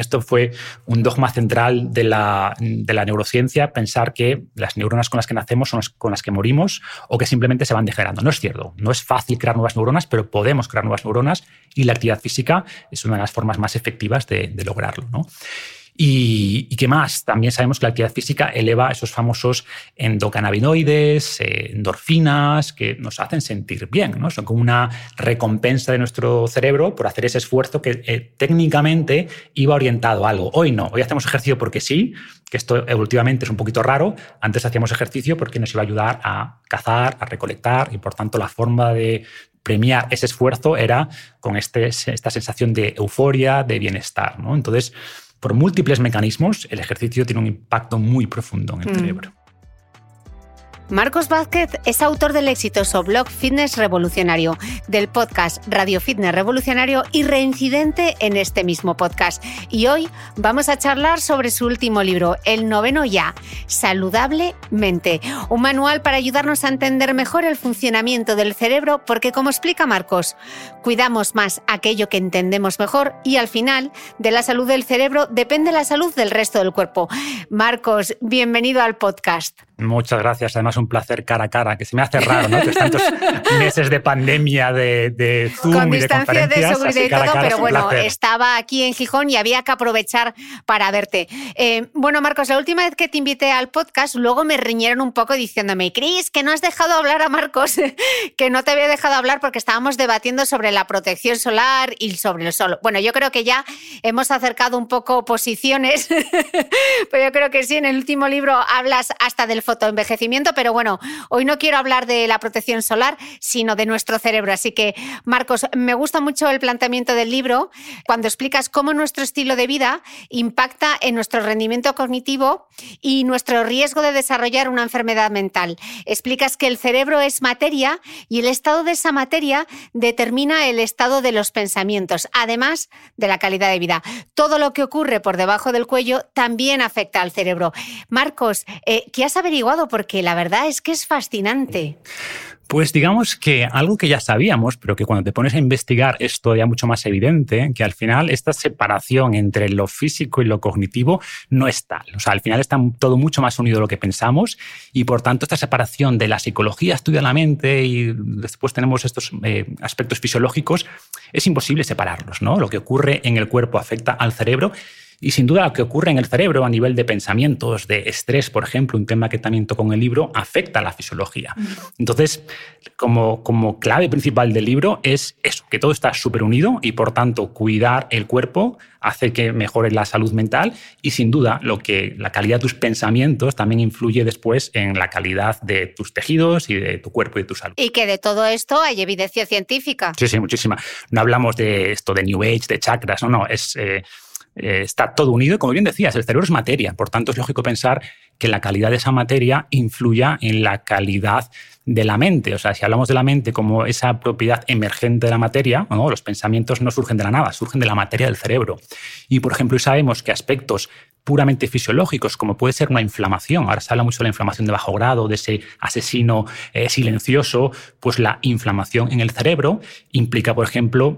Esto fue un dogma central de la, de la, neurociencia, pensar que las neuronas con las que nacemos son las con las que morimos o que simplemente se van degenerando. No es cierto, no es fácil crear nuevas neuronas, pero podemos crear nuevas neuronas y la actividad física es una de las formas más efectivas de, de lograrlo. ¿no? Y, qué más? También sabemos que la actividad física eleva esos famosos endocannabinoides, eh, endorfinas, que nos hacen sentir bien, ¿no? Son como una recompensa de nuestro cerebro por hacer ese esfuerzo que eh, técnicamente iba orientado a algo. Hoy no, hoy hacemos ejercicio porque sí, que esto evolutivamente es un poquito raro. Antes hacíamos ejercicio porque nos iba a ayudar a cazar, a recolectar, y por tanto la forma de premiar ese esfuerzo era con este, esta sensación de euforia, de bienestar. ¿no? Entonces, por múltiples mecanismos, el ejercicio tiene un impacto muy profundo en el mm. cerebro. Marcos Vázquez es autor del exitoso blog Fitness Revolucionario, del podcast Radio Fitness Revolucionario y reincidente en este mismo podcast. Y hoy vamos a charlar sobre su último libro, El noveno ya, Saludablemente, un manual para ayudarnos a entender mejor el funcionamiento del cerebro, porque como explica Marcos, cuidamos más aquello que entendemos mejor y al final de la salud del cerebro depende la salud del resto del cuerpo. Marcos, bienvenido al podcast. Muchas gracias. Además, un placer cara a cara, que se me hace raro, ¿no? Que tantos meses de pandemia, de, de Zoom Con y de distancia de seguridad y todo, pero bueno, estaba aquí en Gijón y había que aprovechar para verte. Eh, bueno, Marcos, la última vez que te invité al podcast, luego me riñeron un poco diciéndome, Cris, que no has dejado hablar a Marcos, que no te había dejado hablar porque estábamos debatiendo sobre la protección solar y sobre el sol. Bueno, yo creo que ya hemos acercado un poco posiciones, pero yo creo que sí, en el último libro hablas hasta del fotoenvejecimiento, pero bueno, hoy no quiero hablar de la protección solar, sino de nuestro cerebro. Así que, Marcos, me gusta mucho el planteamiento del libro cuando explicas cómo nuestro estilo de vida impacta en nuestro rendimiento cognitivo y nuestro riesgo de desarrollar una enfermedad mental. Explicas que el cerebro es materia y el estado de esa materia determina el estado de los pensamientos, además de la calidad de vida. Todo lo que ocurre por debajo del cuello también afecta al cerebro. Marcos, eh, ¿qué has averiguado? Porque la verdad es que es fascinante. Pues digamos que algo que ya sabíamos, pero que cuando te pones a investigar es todavía mucho más evidente, que al final esta separación entre lo físico y lo cognitivo no es tal. O sea, al final está todo mucho más unido de lo que pensamos y por tanto esta separación de la psicología estudia la mente y después tenemos estos eh, aspectos fisiológicos, es imposible separarlos. ¿no? Lo que ocurre en el cuerpo afecta al cerebro Y sin duda lo que ocurre en el cerebro a nivel de pensamientos, de estrés, por ejemplo, un tema que también toco en el libro, afecta a la fisiología. Entonces, como, como clave principal del libro es eso, que todo está súper unido y por tanto cuidar el cuerpo hace que mejore la salud mental y sin duda lo que la calidad de tus pensamientos también influye después en la calidad de tus tejidos y de tu cuerpo y de tu salud. Y que de todo esto hay evidencia científica. Sí, sí, muchísima. No hablamos de esto de New Age, de chakras, no, no, es... Eh, eh, está todo unido como bien decías, el cerebro es materia, por tanto es lógico pensar que la calidad de esa materia influya en la calidad de la mente. O sea, si hablamos de la mente como esa propiedad emergente de la materia, los pensamientos no surgen de la nada, surgen de la materia del cerebro. Y, por ejemplo, sabemos que aspectos puramente fisiológicos, como puede ser una inflamación, ahora se habla mucho de la inflamación de bajo grado, de ese asesino eh, silencioso, pues la inflamación en el cerebro implica, por ejemplo,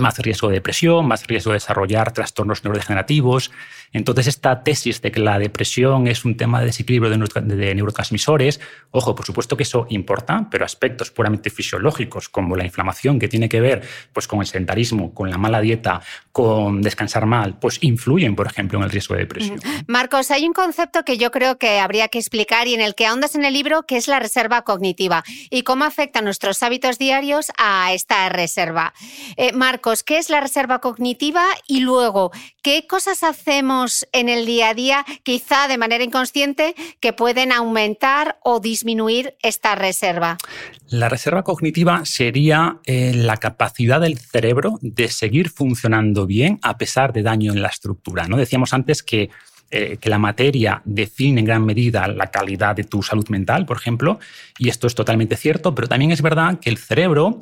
más riesgo de depresión, más riesgo de desarrollar trastornos neurodegenerativos. Entonces, esta tesis de que la depresión es un tema de desequilibrio de neurotransmisores, ojo, por supuesto que eso importa, pero aspectos puramente fisiológicos, como la inflamación que tiene que ver pues, con el sedentarismo, con la mala dieta, con descansar mal, pues influyen, por ejemplo, en el riesgo de depresión. Marcos, hay un concepto que yo creo que habría que explicar y en el que ahondas en el libro, que es la reserva cognitiva y cómo afecta nuestros hábitos diarios a esta reserva. Eh, Marcos, ¿qué es la reserva cognitiva? Y luego, ¿qué cosas hacemos en el día a día, quizá de manera inconsciente, que pueden aumentar o disminuir esta reserva? La reserva cognitiva sería eh, la capacidad del cerebro de seguir funcionando bien a pesar de daño en la estructura. ¿no? Decíamos antes eh, que la materia define en gran medida la calidad de tu salud mental, por ejemplo, y esto es totalmente cierto, pero también es verdad que el cerebro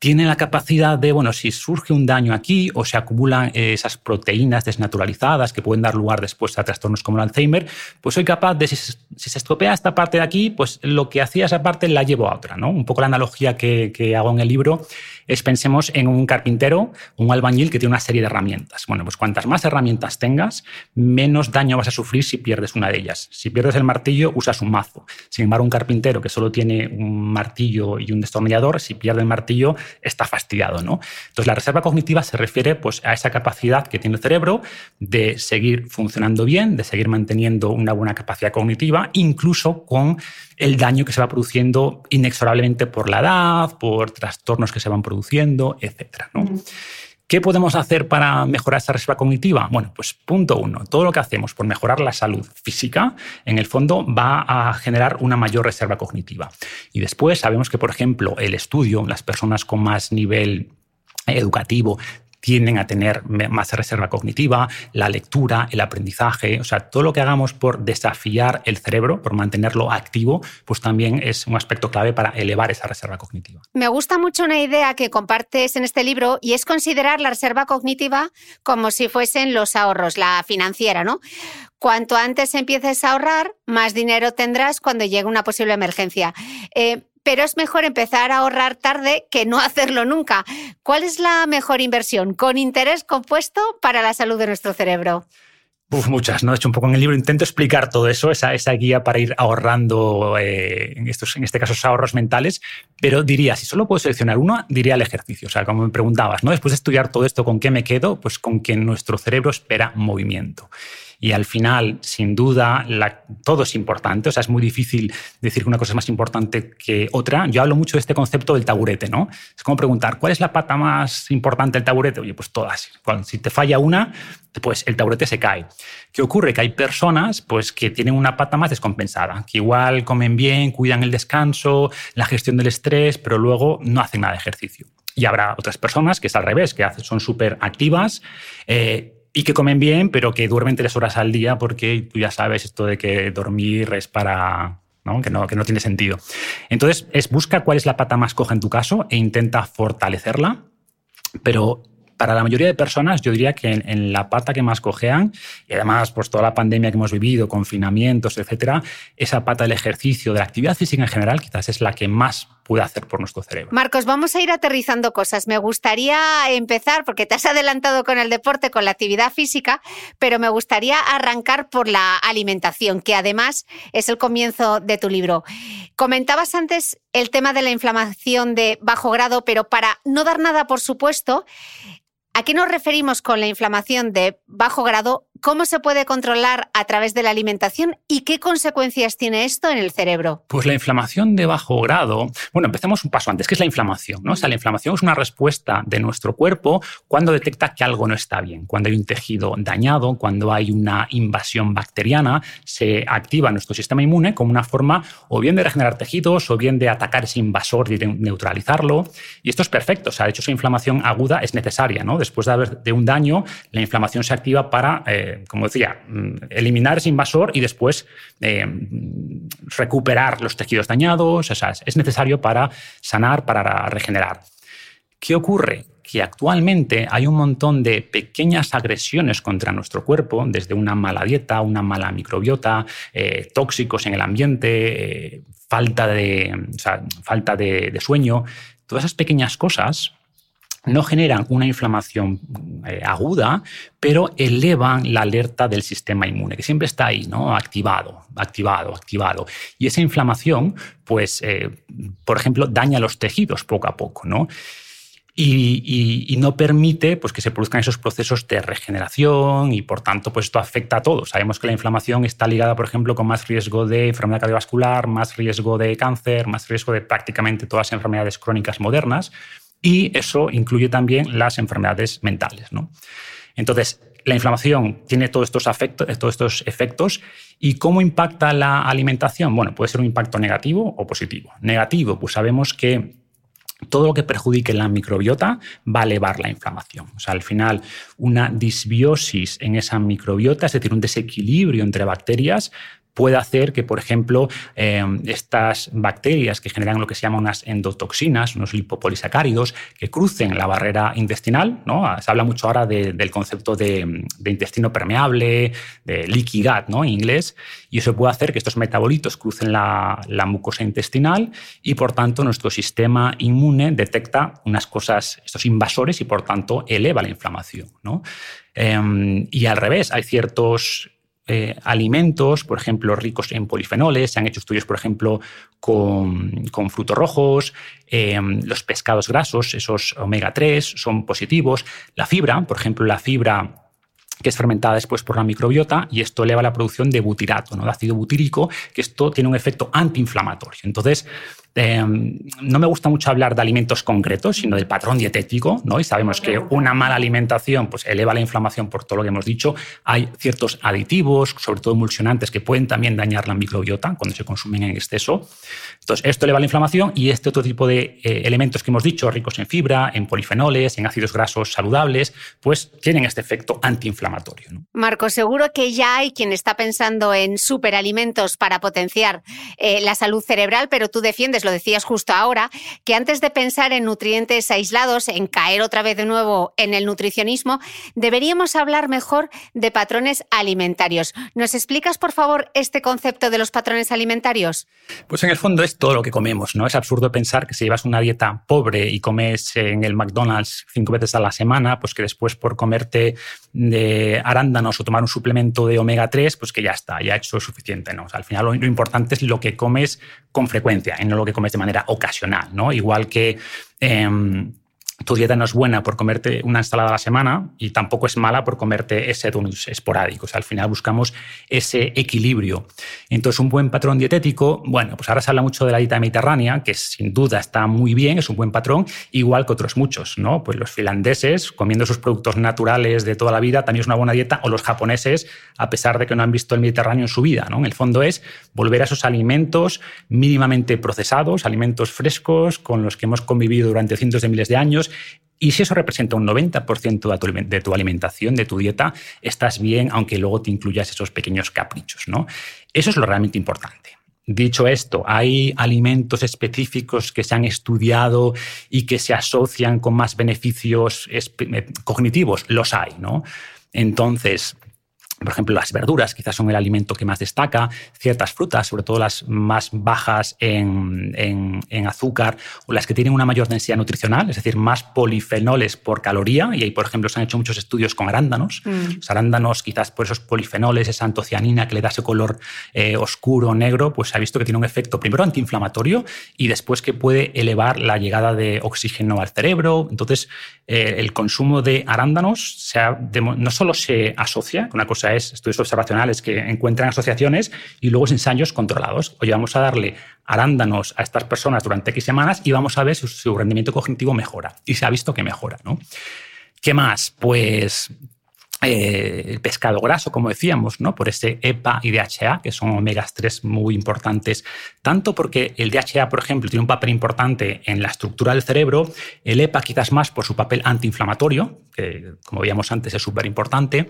tiene la capacidad de, bueno, si surge un daño aquí o se acumulan esas proteínas desnaturalizadas que pueden dar lugar después a trastornos como el Alzheimer, pues soy capaz de, si, se estropea esta parte de aquí, pues lo que hacía esa parte la llevo a otra, ¿no? Un poco la analogía que, que hago en el libro es pensemos en un carpintero, un albañil que tiene una serie de herramientas. Bueno, pues cuantas más herramientas tengas, menos daño vas a sufrir si pierdes una de ellas. Si pierdes el martillo, usas un mazo. Sin embargo, un carpintero que solo tiene un martillo y un destornillador, si pierde el martillo, está fastidiado, ¿no? Entonces, la reserva cognitiva se refiere pues, a esa capacidad que tiene el cerebro de seguir funcionando bien, de seguir manteniendo una buena capacidad cognitiva, incluso con el daño que se va produciendo inexorablemente por la edad, por trastornos que se van produciendo, etc. ¿Qué podemos hacer para mejorar esa reserva cognitiva? Bueno, pues punto uno, todo lo que hacemos por mejorar la salud física, en el fondo va a generar una mayor reserva cognitiva. Y después sabemos que, por ejemplo, el estudio, las personas con más nivel educativo tienden a tener más reserva cognitiva, la lectura, el aprendizaje, o sea, todo lo que hagamos por desafiar el cerebro, por mantenerlo activo, pues también es un aspecto clave para elevar esa reserva cognitiva. Me gusta mucho una idea que compartes en este libro y es considerar la reserva cognitiva como si fuesen los ahorros, la financiera, ¿no? Cuanto antes empieces a ahorrar, más dinero tendrás cuando llegue una posible emergencia. Eh, pero es mejor empezar a ahorrar tarde que no hacerlo nunca. ¿Cuál es la mejor inversión con interés compuesto para la salud de nuestro cerebro? Muchas, ¿no? De hecho, un poco en el libro intento explicar todo eso, esa, guía para ir ahorrando, eh, en, en este caso, ahorros mentales, pero diría, si solo puedo seleccionar uno, diría el ejercicio. O sea, como me preguntabas, ¿no? Después de estudiar todo esto, ¿con qué me quedo? Pues con que nuestro cerebro espera movimiento. Y al final, sin duda, todo es importante. O sea, es muy difícil decir que una cosa es más importante que otra. Yo hablo mucho de este concepto del taburete, ¿no? Es como preguntar, ¿cuál es la pata más importante del taburete? Oye, pues todas. si te falla una, pues el taburete se cae. ¿Qué ocurre? Que hay personas pues, que tienen una pata más descompensada, que igual comen bien, cuidan el descanso, la gestión del estrés, pero luego no hacen nada de ejercicio. Y habrá otras personas que es al revés, que son súper activas. Eh, y que comen bien, pero que duermen tres horas al día porque tú ya sabes esto de que dormir es para... ¿no? Que, no, que no tiene sentido. Entonces, es busca cuál es la pata más coja en tu caso e intenta fortalecerla, pero para la mayoría de personas, yo diría que en, la pata que más cojean, y además, pues toda la pandemia que hemos vivido, confinamientos, etcétera, esa pata del ejercicio, de la actividad física en general, quizás es la que más puede hacer por nuestro cerebro. Marcos, vamos a ir aterrizando cosas. Me gustaría empezar, porque te has adelantado con el deporte, con la actividad física, pero me gustaría arrancar por la alimentación, que además es el comienzo de tu libro. Comentabas antes el tema de la inflamación de bajo grado, pero para no dar nada por supuesto, ¿A qué nos referimos con la inflamación de bajo grado? ¿Cómo se puede controlar a través de la alimentación y qué consecuencias tiene esto en el cerebro? Pues la inflamación de bajo grado, bueno, empecemos un paso antes, ¿qué es la inflamación? O sea, la inflamación es una respuesta de nuestro cuerpo cuando detecta que algo no está bien, cuando hay un tejido dañado, cuando hay una invasión bacteriana, se activa nuestro sistema inmune como una forma o bien de regenerar tejidos o bien de atacar ese invasor y neutralizarlo. Y esto es perfecto, o sea, de hecho esa inflamación aguda es necesaria, ¿no? Después de haber de un daño, la inflamación se activa para, eh, como decía, mm, eliminar ese invasor y después eh, recuperar los tejidos dañados, es necesario para sanar, para regenerar. ¿Qué ocurre? Que actualmente hay un montón de pequeñas agresiones contra nuestro cuerpo, desde una mala dieta, una mala microbiota, eh, tóxicos en el ambiente, falta, de, falta de sueño. Todas esas pequeñas cosas no generan una inflamación eh, aguda, pero elevan la alerta del sistema inmune, que siempre está ahí, ¿no? Activado, activado, activado. Y esa inflamación, pues, eh, por ejemplo, daña los tejidos poco a poco, ¿no? Y, no permite pues, que se produzcan esos procesos de regeneración y por tanto pues, esto afecta a todos. Sabemos que la inflamación está ligada, por ejemplo, con más riesgo de enfermedad cardiovascular, más riesgo de cáncer, más riesgo de prácticamente todas las enfermedades crónicas modernas, y eso incluye también las enfermedades mentales. ¿no? Entonces, la inflamación tiene todos estos, todos estos efectos. ¿Y cómo impacta la alimentación? Bueno, puede ser un impacto negativo o positivo. Negativo, pues sabemos que todo lo que perjudique la microbiota va a elevar la inflamación. O sea, al final, una disbiosis en esa microbiota, es decir, un desequilibrio entre bacterias, puede hacer que, por ejemplo, eh, estas bacterias que generan lo que se llama unas endotoxinas, unos lipopolisacáridos, que crucen la barrera intestinal, ¿no? se habla mucho ahora del concepto de, intestino permeable, de leaky gut ¿no? en inglés, y eso puede hacer que estos metabolitos crucen la, mucosa intestinal y, por tanto, nuestro sistema inmune detecta unas cosas, estos invasores, y, por tanto, eleva la inflamación. ¿no? Em, y al revés, hay ciertos eh, alimentos, por ejemplo, ricos en polifenoles. Se han hecho estudios, por ejemplo, con, frutos rojos, em, los pescados grasos, esos omega 3, son positivos. La fibra, por ejemplo, la fibra que es fermentada después por la microbiota y esto eleva la producción de butirato, ¿no? de ácido butírico, que esto tiene un efecto antiinflamatorio. Entonces, Em, no me gusta mucho hablar de alimentos concretos, sino del patrón dietético, ¿no? Y sabemos que una mala alimentación pues, eleva la inflamación por todo lo que hemos dicho. Hay ciertos aditivos, sobre todo emulsionantes, que pueden también dañar la microbiota cuando se consumen en exceso. Entonces, esto eleva la inflamación y este otro tipo de eh, elementos que hemos dicho, ricos en fibra, en polifenoles, en ácidos grasos saludables, pues tienen este efecto antiinflamatorio. Marco, seguro que ya hay quien está pensando en superalimentos para potenciar eh, la salud cerebral, pero tú defiendes lo decías justo ahora, que antes de pensar en nutrientes aislados, en caer otra vez de nuevo en el nutricionismo, deberíamos hablar mejor de patrones alimentarios. ¿Nos explicas, por favor, este concepto de los patrones alimentarios? Pues en el fondo es todo lo que comemos, ¿no? Es absurdo pensar que si llevas una dieta pobre y comes en el McDonald's cinco veces a la semana, pues que después por comerte de arándanos o tomar un suplemento de omega 3, pues que ya está, ya ha hecho suficiente, ¿no? al final lo, importante es lo que comes con frecuencia, y no lo que comes de manera ocasional, ¿no? Igual que em, tu dieta no es buena por comerte una ensalada a la semana y tampoco es mala por comerte ese donuts esporádicos. al final buscamos ese equilibrio. Entonces, un buen patrón dietético, bueno, pues ahora se habla mucho de la dieta mediterránea, que sin duda está muy bien, es un buen patrón, igual que otros muchos, ¿no? Pues los finlandeses, comiendo sus productos naturales de toda la vida, también es una buena dieta, o los japoneses, a pesar de que no han visto el Mediterráneo en su vida, ¿no? En el fondo es volver a esos alimentos mínimamente procesados, alimentos frescos, con los que hemos convivido durante cientos de miles de años, y si eso representa un 90% de tu, alimentación, de tu dieta, estás bien, aunque luego te incluyas esos pequeños caprichos. ¿no? Eso es lo realmente importante. Dicho esto, hay alimentos específicos que se han estudiado y que se asocian con más beneficios eh, cognitivos. Los hay, ¿no? Entonces, por ejemplo, las verduras quizás son el alimento que más destaca, ciertas frutas, sobre todo las más bajas en, azúcar o las que tienen una mayor densidad nutricional, es decir, más polifenoles por caloría. Y ahí, por ejemplo, se han hecho muchos estudios con arándanos. Mm. Los arándanos, quizás por esos polifenoles, esa antocianina que le da ese color eh, oscuro, negro, pues se ha visto que tiene un efecto primero antiinflamatorio y después que puede elevar la llegada de oxígeno al cerebro. Entonces, eh, el consumo de arándanos no solo se asocia con una cosa es estudios observacionales que encuentran asociaciones y luego ensayos controlados. Oye, vamos a darle arándanos a estas personas durante X semanas y vamos a ver si su rendimiento cognitivo mejora. Y se ha visto que mejora, ¿no? ¿Qué más? Pues eh, el pescado graso, como decíamos, ¿no? por ese EPA y DHA, que son omegas 3 muy importantes, tanto porque el DHA, por ejemplo, tiene un papel importante en la estructura del cerebro, el EPA quizás más por su papel antiinflamatorio, que como veíamos antes es súper importante.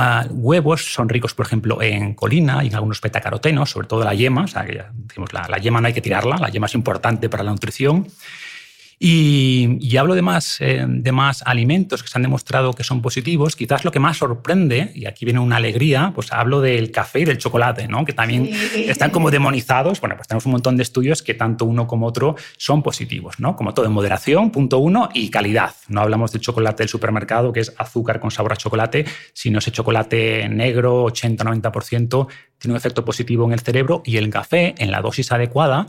Ah, huevos son ricos, por ejemplo, en colina y en algunos betacarotenos, sobre todo la yema, que decimos, la yema no hay que tirarla, la yema es importante para la nutrición. Y, hablo de más, eh, de más alimentos que se han demostrado que son positivos. Quizás lo que más sorprende, y aquí viene una alegría, pues hablo del café y del chocolate, ¿no? que también están como demonizados. Bueno, pues tenemos un montón de estudios que tanto uno como otro son positivos, ¿no? como todo en moderación, punto uno, y calidad. No hablamos del chocolate del supermercado, que es azúcar con sabor a chocolate, sino ese chocolate negro, 80-90%, tiene un efecto positivo en el cerebro y el café, en la dosis adecuada,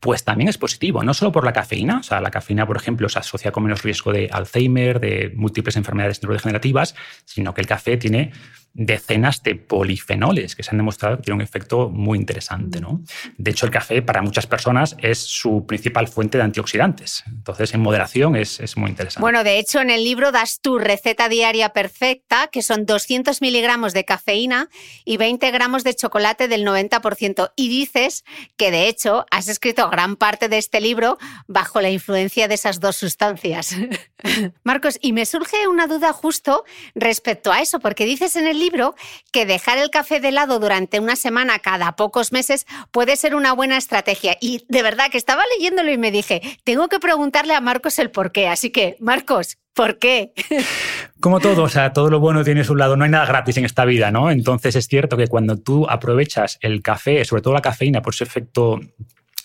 pues también es positivo, no solo por la cafeína, o sea, la cafeína, por ejemplo, se asocia con menos riesgo de Alzheimer, de múltiples enfermedades neurodegenerativas, sino que el café tiene decenas de polifenoles que se han demostrado que tienen un efecto muy interesante. ¿no? De hecho, el café para muchas personas es su principal fuente de antioxidantes. Entonces, en moderación es, es muy interesante. Bueno, de hecho, en el libro das tu receta diaria perfecta, que son 200 miligramos de cafeína y 20 gramos de chocolate del 90%. Y dices que, de hecho, has escrito gran parte de este libro bajo la influencia de esas dos sustancias. Marcos, y me surge una duda justo respecto a eso, porque dices en el libro que dejar el café de lado durante una semana cada pocos meses puede ser una buena estrategia. Y de verdad que estaba leyéndolo y me dije, tengo que preguntarle a Marcos el por qué. Así que, Marcos, ¿Por qué? Como todo, o sea, todo lo bueno tiene su lado, no hay nada gratis en esta vida, ¿no? Entonces es cierto que cuando tú aprovechas el café, sobre todo la cafeína, por su efecto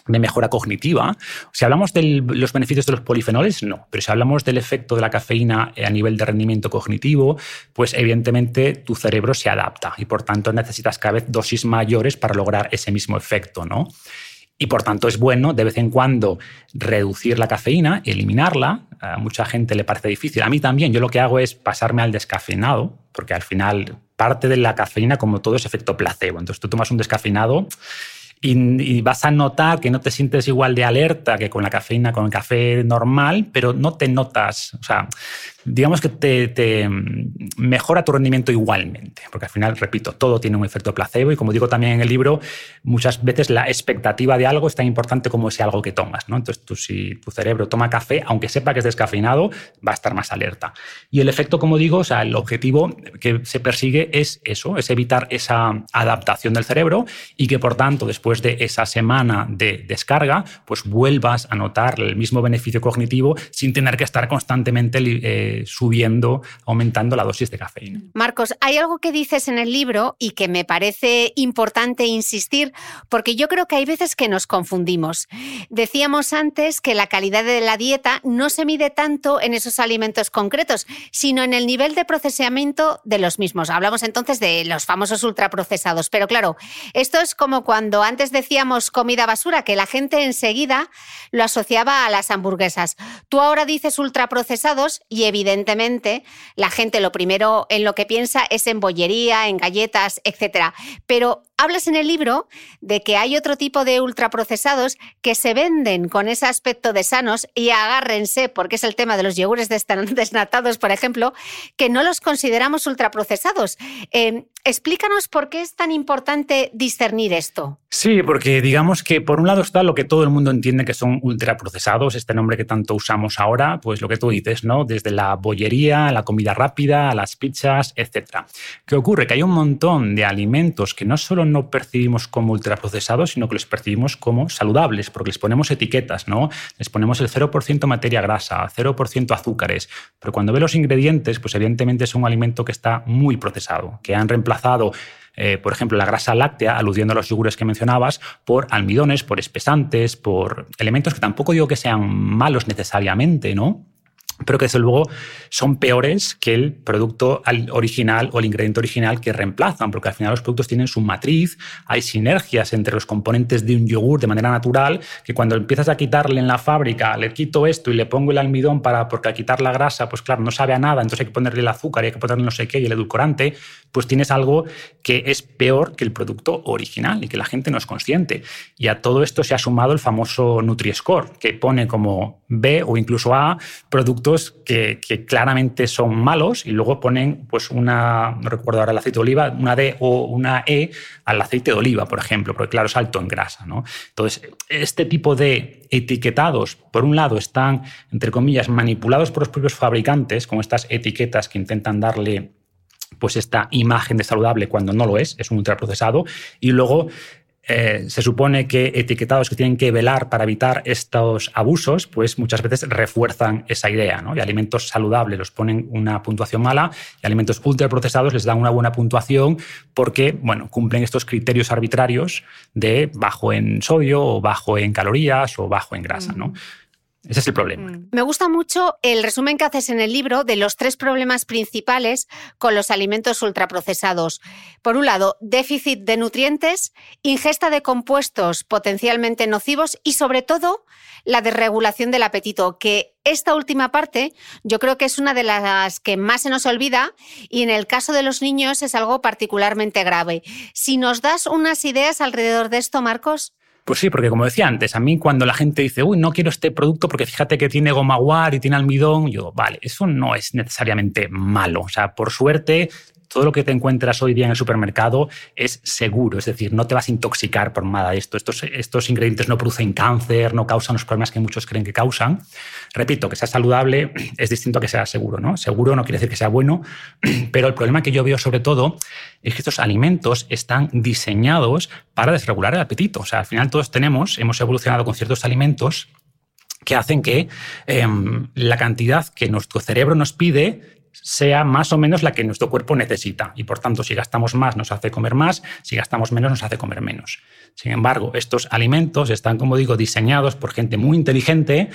de mejora cognitiva. Si hablamos de los beneficios de los polifenoles, no. Pero si hablamos del efecto de la cafeína a nivel de rendimiento cognitivo, pues evidentemente tu cerebro se adapta y por tanto necesitas cada vez dosis mayores para lograr ese mismo efecto, ¿no? Y por tanto es bueno de vez en cuando reducir la cafeína, eliminarla. A mucha gente le parece difícil. A mí también. Yo lo que hago es pasarme al descafeinado, porque al final parte de la cafeína, como todo, es efecto placebo. Entonces tú tomas un descafeinado y, vas a notar que no te sientes igual de alerta que con la cafeína, con el café normal, pero no te notas, o sea, digamos que te, mejora tu rendimiento igualmente, porque al final, repito, todo tiene un efecto placebo y como digo también en el libro, muchas veces la expectativa de algo es tan importante como ese algo que tomas, ¿no? Entonces, tú, si tu cerebro toma café, aunque sepa que es descafeinado, va a estar más alerta. Y el efecto, como digo, o sea, el objetivo que se persigue es eso, es evitar esa adaptación del cerebro y que, por tanto, después de esa semana de descarga, pues vuelvas a notar el mismo beneficio cognitivo sin tener que estar constantemente eh, subiendo, aumentando la dosis de cafeína. Marcos, hay algo que dices en el libro y que me parece importante insistir, porque yo creo que hay veces que nos confundimos. Decíamos antes que la calidad de la dieta no se mide tanto en esos alimentos concretos, sino en el nivel de procesamiento de los mismos. Hablamos entonces de los famosos ultraprocesados, pero claro, esto es como cuando antes decíamos comida basura, que la gente enseguida lo asociaba a las hamburguesas. Tú ahora dices ultraprocesados y evidentemente evidentemente, la gente lo primero en lo que piensa es en bollería, en galletas, etc. Pero hablas en el libro de que hay otro tipo de ultraprocesados que se venden con ese aspecto de sanos y agárrense, porque es el tema de los yogures desnatados, por ejemplo, que no los consideramos ultraprocesados. Eh, explícanos por qué es tan importante discernir esto. Sí, porque digamos que por un lado está lo que todo el mundo entiende que son ultraprocesados, este nombre que tanto usamos ahora, pues lo que tú dices, ¿no? Desde la bollería, la comida rápida, las pizzas, etc. ¿Qué ocurre? Que hay un montón de alimentos que no solo no percibimos como ultraprocesados, sino que los percibimos como saludables, porque les ponemos etiquetas, ¿no? Les ponemos el 0% materia grasa, 0% azúcares, pero cuando ve los ingredientes, pues evidentemente es un alimento que está muy procesado, que han reemplazado eh, por ejemplo, la grasa láctea, aludiendo a los yogures que mencionabas, por almidones, por espesantes, por elementos que tampoco digo que sean malos necesariamente, ¿no? Pero que desde luego son peores que el producto original o el ingrediente original que reemplazan, porque al final los productos tienen su matriz, hay sinergias entre los componentes de un yogur de manera natural, que cuando empiezas a quitarle en la fábrica, le quito esto y le pongo el almidón para, porque al quitar la grasa, pues claro, no sabe a nada, entonces hay que ponerle el azúcar y hay que ponerle no sé qué y el edulcorante, pues tienes algo que es peor que el producto original y que la gente no es consciente. Y a todo esto se ha sumado el famoso Nutri-Score, que pone como B o incluso A que, claramente son malos y luego ponen pues una, no recuerdo ahora el aceite de oliva, una D o una E al aceite de oliva, por ejemplo, porque claro, es alto en grasa. ¿no? Entonces, este tipo de etiquetados, por un lado, están, entre comillas, manipulados por los propios fabricantes, con estas etiquetas que intentan darle pues esta imagen de saludable cuando no lo es, es un ultraprocesado, y luego eh, se supone que etiquetados que tienen que velar para evitar estos abusos, pues muchas veces refuerzan esa idea. ¿no? Y alimentos saludables los ponen una puntuación mala y alimentos ultraprocesados les dan una buena puntuación porque bueno, cumplen estos criterios arbitrarios de bajo en sodio o bajo en calorías o bajo en grasa. ¿no? Ese es el problema. Mm. Me gusta mucho el resumen que haces en el libro de los tres problemas principales con los alimentos ultraprocesados. Por un lado, déficit de nutrientes, ingesta de compuestos potencialmente nocivos y sobre todo la desregulación del apetito, que esta última parte yo creo que es una de las que más se nos olvida y en el caso de los niños es algo particularmente grave. Si nos das unas ideas alrededor de esto, Marcos. Pues sí, porque como decía antes, a mí cuando la gente dice, uy, no quiero este producto porque fíjate que tiene goma guar y tiene almidón, yo, vale, eso no es necesariamente malo. O sea, por suerte, todo lo que te encuentras hoy día en el supermercado es seguro, es decir, no te vas a intoxicar por nada de esto. Estos, ingredientes no producen cáncer, no causan los problemas que muchos creen que causan. Repito, que sea saludable es distinto a que sea seguro, ¿no? Seguro no quiere decir que sea bueno, pero el problema que yo veo sobre todo es que estos alimentos están diseñados para desregular el apetito. O sea, al final todos tenemos, hemos evolucionado con ciertos alimentos que hacen que em, la cantidad que nuestro cerebro nos pide sea más o menos la que nuestro cuerpo necesita. Y por tanto, si gastamos más, nos hace comer más, si gastamos menos, nos hace comer menos. Sin embargo, estos alimentos están, como digo, diseñados por gente muy inteligente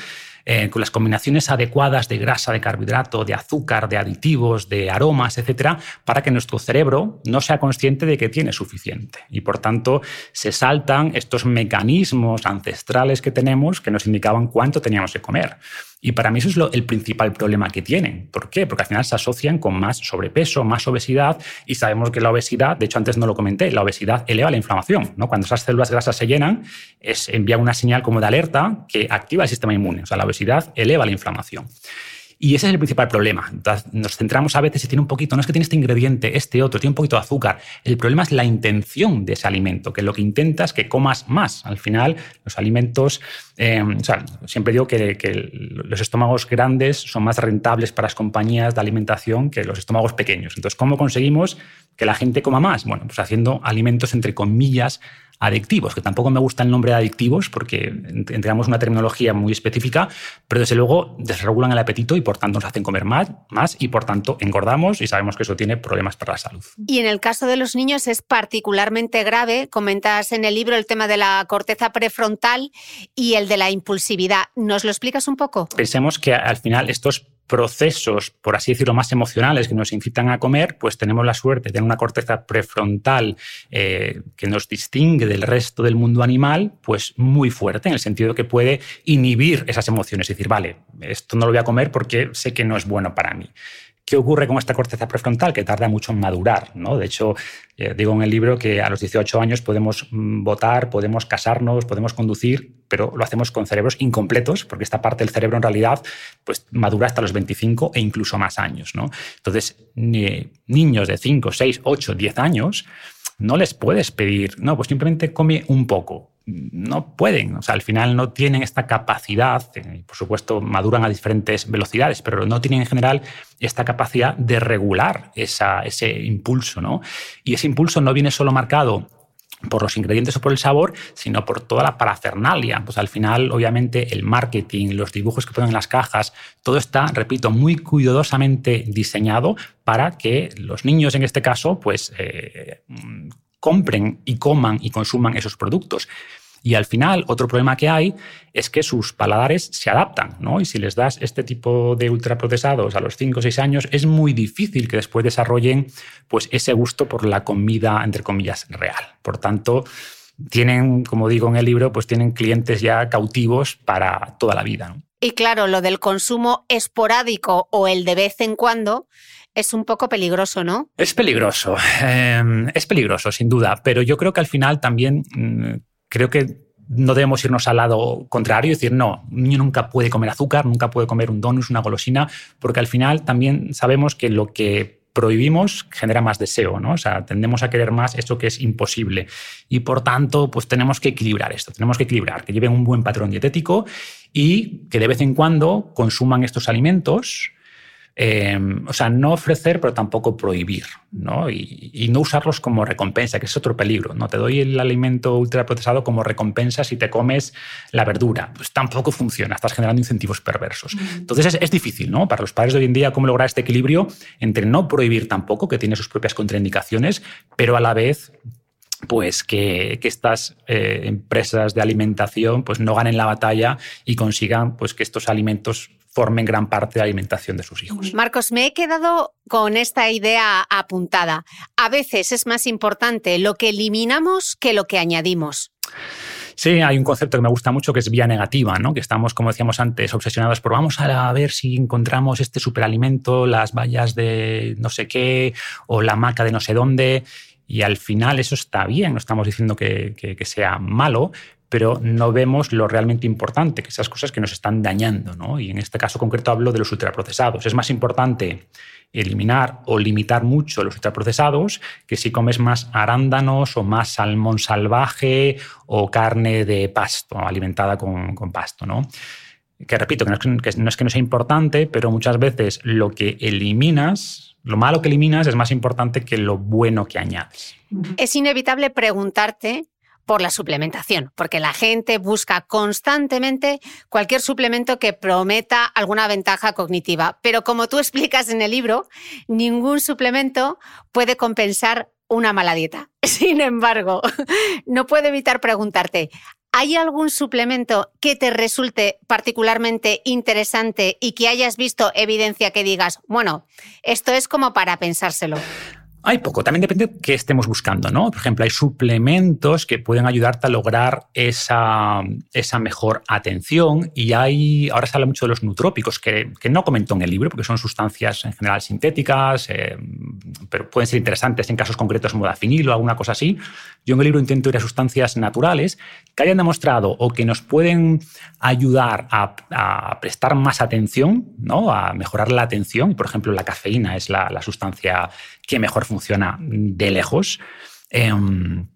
eh, con las combinaciones adecuadas de grasa, de carbohidrato, de azúcar, de aditivos, de aromas, etcétera, para que nuestro cerebro no sea consciente de que tiene suficiente. Y por tanto, se saltan estos mecanismos ancestrales que tenemos que nos indicaban cuánto teníamos que comer. Y para mí eso es el principal problema que tienen. ¿Por qué? Porque al final se asocian con más sobrepeso, más obesidad y sabemos que la obesidad, de hecho antes no lo comenté, la obesidad eleva la inflamación. ¿no? Cuando esas células grasas se llenan, es, envía una señal como de alerta que activa el sistema inmune. O sea, la obesidad eleva la inflamación. Y ese es el principal problema. Nos centramos a veces y tiene un poquito, no es que tiene este ingrediente, este otro, tiene un poquito de azúcar. El problema es la intención de ese alimento, que lo que intenta es que comas más. Al final, los alimentos, eh, siempre digo que, que, los estómagos grandes son más rentables para las compañías de alimentación que los estómagos pequeños. Entonces, ¿cómo conseguimos que la gente coma más? Bueno, pues haciendo alimentos entre comillas adictivos, que tampoco me gusta el nombre de adictivos porque entramos una terminología muy específica, pero desde luego desregulan el apetito y por tanto nos hacen comer más, más y por tanto engordamos y sabemos que eso tiene problemas para la salud. Y en el caso de los niños es particularmente grave. Comentas en el libro el tema de la corteza prefrontal y el de la impulsividad. ¿Nos lo explicas un poco? Pensemos que al final estos procesos, por así decirlo, más emocionales que nos incitan a comer, pues tenemos la suerte de tener una corteza prefrontal eh, que nos distingue del resto del mundo animal, pues muy fuerte, en el sentido que puede inhibir esas emociones y decir, vale, esto no lo voy a comer porque sé que no es bueno para mí. ¿Qué ocurre con esta corteza prefrontal? Que tarda mucho en madurar. ¿no? De hecho, eh, digo en el libro que a los 18 años podemos mm, votar, podemos casarnos, podemos conducir, pero lo hacemos con cerebros incompletos, porque esta parte del cerebro en realidad pues, madura hasta los 25 e incluso más años. ¿no? Entonces, niños de 5, 6, 8, 10 años, no les puedes pedir, no, pues simplemente come un poco no pueden, o sea, al final no tienen esta capacidad, eh, por supuesto maduran a diferentes velocidades, pero no tienen en general esta capacidad de regular ese impulso, ¿no? Y ese impulso no viene solo marcado por los ingredientes o por el sabor, sino por toda la parafernalia. Pues al final, obviamente, el marketing, los dibujos que ponen en las cajas, todo está, repito, muy cuidadosamente diseñado para que los niños, en este caso, pues eh, compren y coman y consuman esos productos. Y al final, otro problema que hay es que sus paladares se adaptan, ¿no? Y si les das este tipo de ultraprocesados a los 5 o 6 años, es muy difícil que después desarrollen pues, ese gusto por la comida, entre comillas, real. Por tanto, tienen, como digo en el libro, pues tienen clientes ya cautivos para toda la vida. Y claro, lo del consumo esporádico o el de vez en cuando es un poco peligroso, ¿no? Es peligroso, em, es peligroso, sin duda, pero yo creo que al final también mm, creo que no debemos irnos al lado contrario y decir, no, un niño nunca puede comer azúcar, nunca puede comer un donus, una golosina, porque al final también sabemos que lo que prohibimos genera más deseo, ¿no? O sea, tendemos a querer más eso que es imposible. Y por tanto, pues tenemos que equilibrar esto, tenemos que equilibrar, que lleven un buen patrón dietético y que de vez en cuando consuman estos alimentos Em, o sea, no ofrecer, pero tampoco prohibir, ¿no? Y, no usarlos como recompensa, que es otro peligro, ¿no? Te doy el alimento ultraprocesado como recompensa si te comes la verdura. Pues tampoco funciona, estás generando incentivos perversos. Entonces es, difícil, ¿no? Para los padres de hoy en día, cómo lograr este equilibrio entre no prohibir tampoco, que tiene sus propias contraindicaciones, pero a la vez pues que, estas eh, empresas de alimentación pues no ganen la batalla y consigan pues que estos alimentos formen gran parte de la alimentación de sus hijos. Marcos, me he quedado con esta idea apuntada. A veces es más importante lo que eliminamos que lo que añadimos. Sí, hay un concepto que me gusta mucho que es vía negativa, ¿no? que estamos, como decíamos antes, obsesionados por vamos a ver si encontramos este superalimento, las vallas de no sé qué o la maca de no sé dónde. Y al final eso está bien, no estamos diciendo que, que sea malo, pero no vemos lo realmente importante, que esas cosas que nos están dañando. ¿no? Y en este caso concreto hablo de los ultraprocesados. Es más importante eliminar o limitar mucho los ultraprocesados que si comes más arándanos o más salmón salvaje o carne de pasto, alimentada con, pasto. ¿no? Que repito, que no, es que no es que no sea importante, pero muchas veces lo que eliminas, lo malo que eliminas es más importante que lo bueno que añades. Es inevitable preguntarte por la suplementación, porque la gente busca constantemente cualquier suplemento que prometa alguna ventaja cognitiva. Pero como tú explicas en el libro, ningún suplemento puede compensar una mala dieta. Sin embargo, no puedo evitar preguntarte, ¿hay algún suplemento que te resulte particularmente interesante y que hayas visto evidencia que digas, bueno, esto es como para pensárselo? Hay poco, también depende de qué estemos buscando, ¿no? Por ejemplo, hay suplementos que pueden ayudarte a lograr esa, esa mejor atención y hay, ahora se habla mucho de los nutrópicos, que, que, no comentó en el libro porque son sustancias en general sintéticas, eh, pero pueden ser interesantes en casos concretos modafinil o alguna cosa así. Yo en el libro intento ir a sustancias naturales que hayan demostrado o que nos pueden ayudar a, a prestar más atención, ¿no? A mejorar la atención. Por ejemplo, la cafeína es la, la sustancia que mejor funciona de lejos. Em,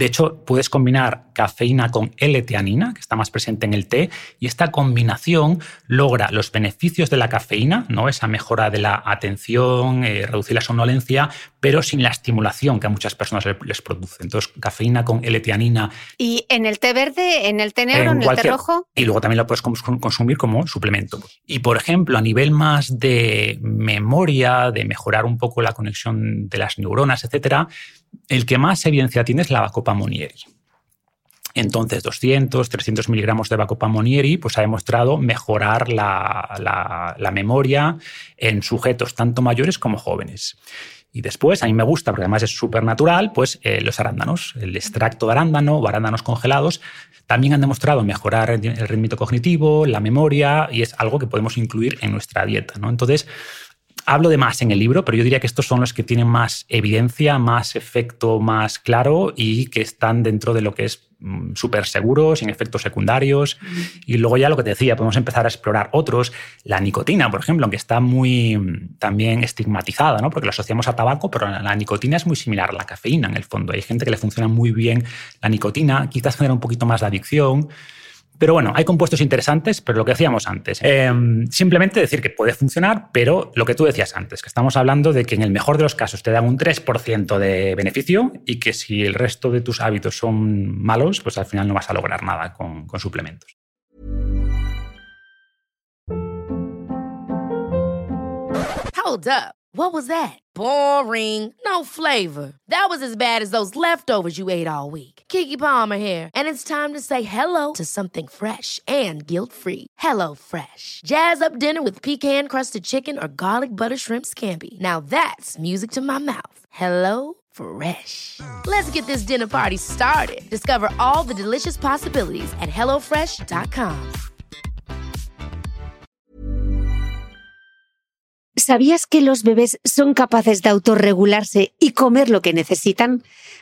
de hecho, puedes combinar cafeína con L-teanina, que está más presente en el té, y esta combinación logra los beneficios de la cafeína, ¿no? esa mejora de la atención, eh, reducir la somnolencia, pero sin la estimulación que a muchas personas les produce. Entonces, cafeína con L-teanina. ¿Y en el té verde, en el té negro, en, el té rojo? Y luego también lo puedes consumir como suplemento. Y, por ejemplo, a nivel más de memoria, de mejorar un poco la conexión de las neuronas, etcétera, el que más evidencia tiene es la Monieri. Entonces, 200, 300 miligramos de Monieri pues, ha demostrado mejorar la, memoria en sujetos tanto mayores como jóvenes. Y después, a mí me gusta, porque además es súper natural, pues eh, los arándanos, el extracto de arándano o arándanos congelados, también han demostrado mejorar el rendimiento cognitivo, la memoria, y es algo que podemos incluir en nuestra dieta. ¿no? Entonces, hablo de más en el libro, pero yo diría que estos son los que tienen más evidencia, más efecto más claro y que están dentro de lo que es mm, súper seguro, sin efectos secundarios. Y luego ya lo que te decía, podemos empezar a explorar otros. La nicotina, por ejemplo, aunque está muy mm, también estigmatizada, ¿no? porque lo asociamos a tabaco, pero la nicotina es muy similar a la cafeína en el fondo. Hay gente que le funciona muy bien la nicotina, quizás genera un poquito más de adicción. Pero bueno, hay compuestos interesantes, pero lo que decíamos antes, em, simplemente decir que puede funcionar, pero lo que tú decías antes, que estamos hablando de que en el mejor de los casos te dan un 3% de beneficio y que si el resto de tus hábitos son malos, pues al final no vas a lograr nada con, con suplementos. Hold up. What was that? Boring. No flavor. That was as bad as those leftovers you ate all week. Kiki Palmer here, and it's time to say hello to something fresh and guilt-free. Hello Fresh. Jazz up dinner with pecan-crusted chicken or garlic butter shrimp scampi. Now that's music to my mouth. Hello Fresh. Let's get this dinner party started. Discover all the delicious possibilities at hellofresh.com. ¿Sabías que los bebés son capaces de autorregularse y comer lo que necesitan?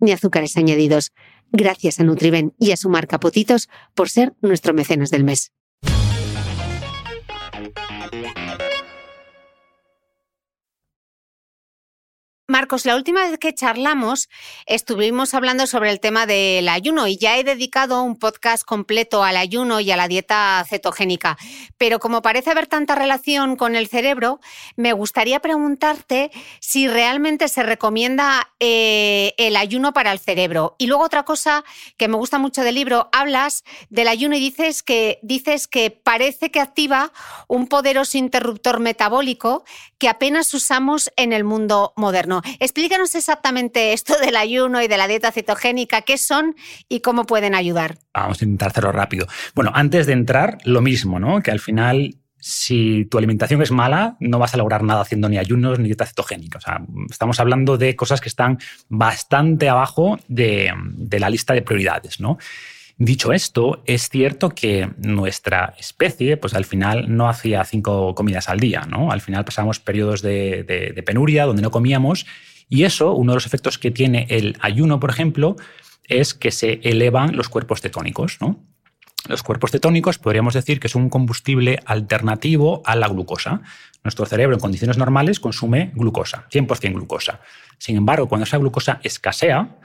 ni azúcares añadidos. Gracias a Nutriben y a su marca Potitos por ser nuestro mecenas del mes. Marcos, la última vez que charlamos estuvimos hablando sobre el tema del ayuno y ya he dedicado un podcast completo al ayuno y a la dieta cetogénica. Pero como parece haber tanta relación con el cerebro, me gustaría preguntarte si realmente se recomienda eh, el ayuno para el cerebro. Y luego otra cosa que me gusta mucho del libro, hablas del ayuno y dices que, dices que parece que activa un poderoso interruptor metabólico que apenas usamos en el mundo moderno. Explícanos exactamente esto del ayuno y de la dieta cetogénica, qué son y cómo pueden ayudar. Vamos a intentar hacerlo rápido. Bueno, antes de entrar, lo mismo, ¿no? Que al final si tu alimentación es mala, no vas a lograr nada haciendo ni ayunos ni dieta cetogénica. O sea, estamos hablando de cosas que están bastante abajo de, de, la lista de prioridades, ¿no? Dicho esto, es cierto que nuestra especie, pues al final no hacía cinco comidas al día, ¿no? Al final pasamos periodos de, penuria donde no comíamos y eso, uno de los efectos que tiene el ayuno, por ejemplo, es que se elevan los cuerpos cetónicos, ¿no? Los cuerpos cetónicos podríamos decir que es un combustible alternativo a la glucosa. Nuestro cerebro en condiciones normales consume glucosa, 100% glucosa. Sin embargo, cuando esa glucosa escasea,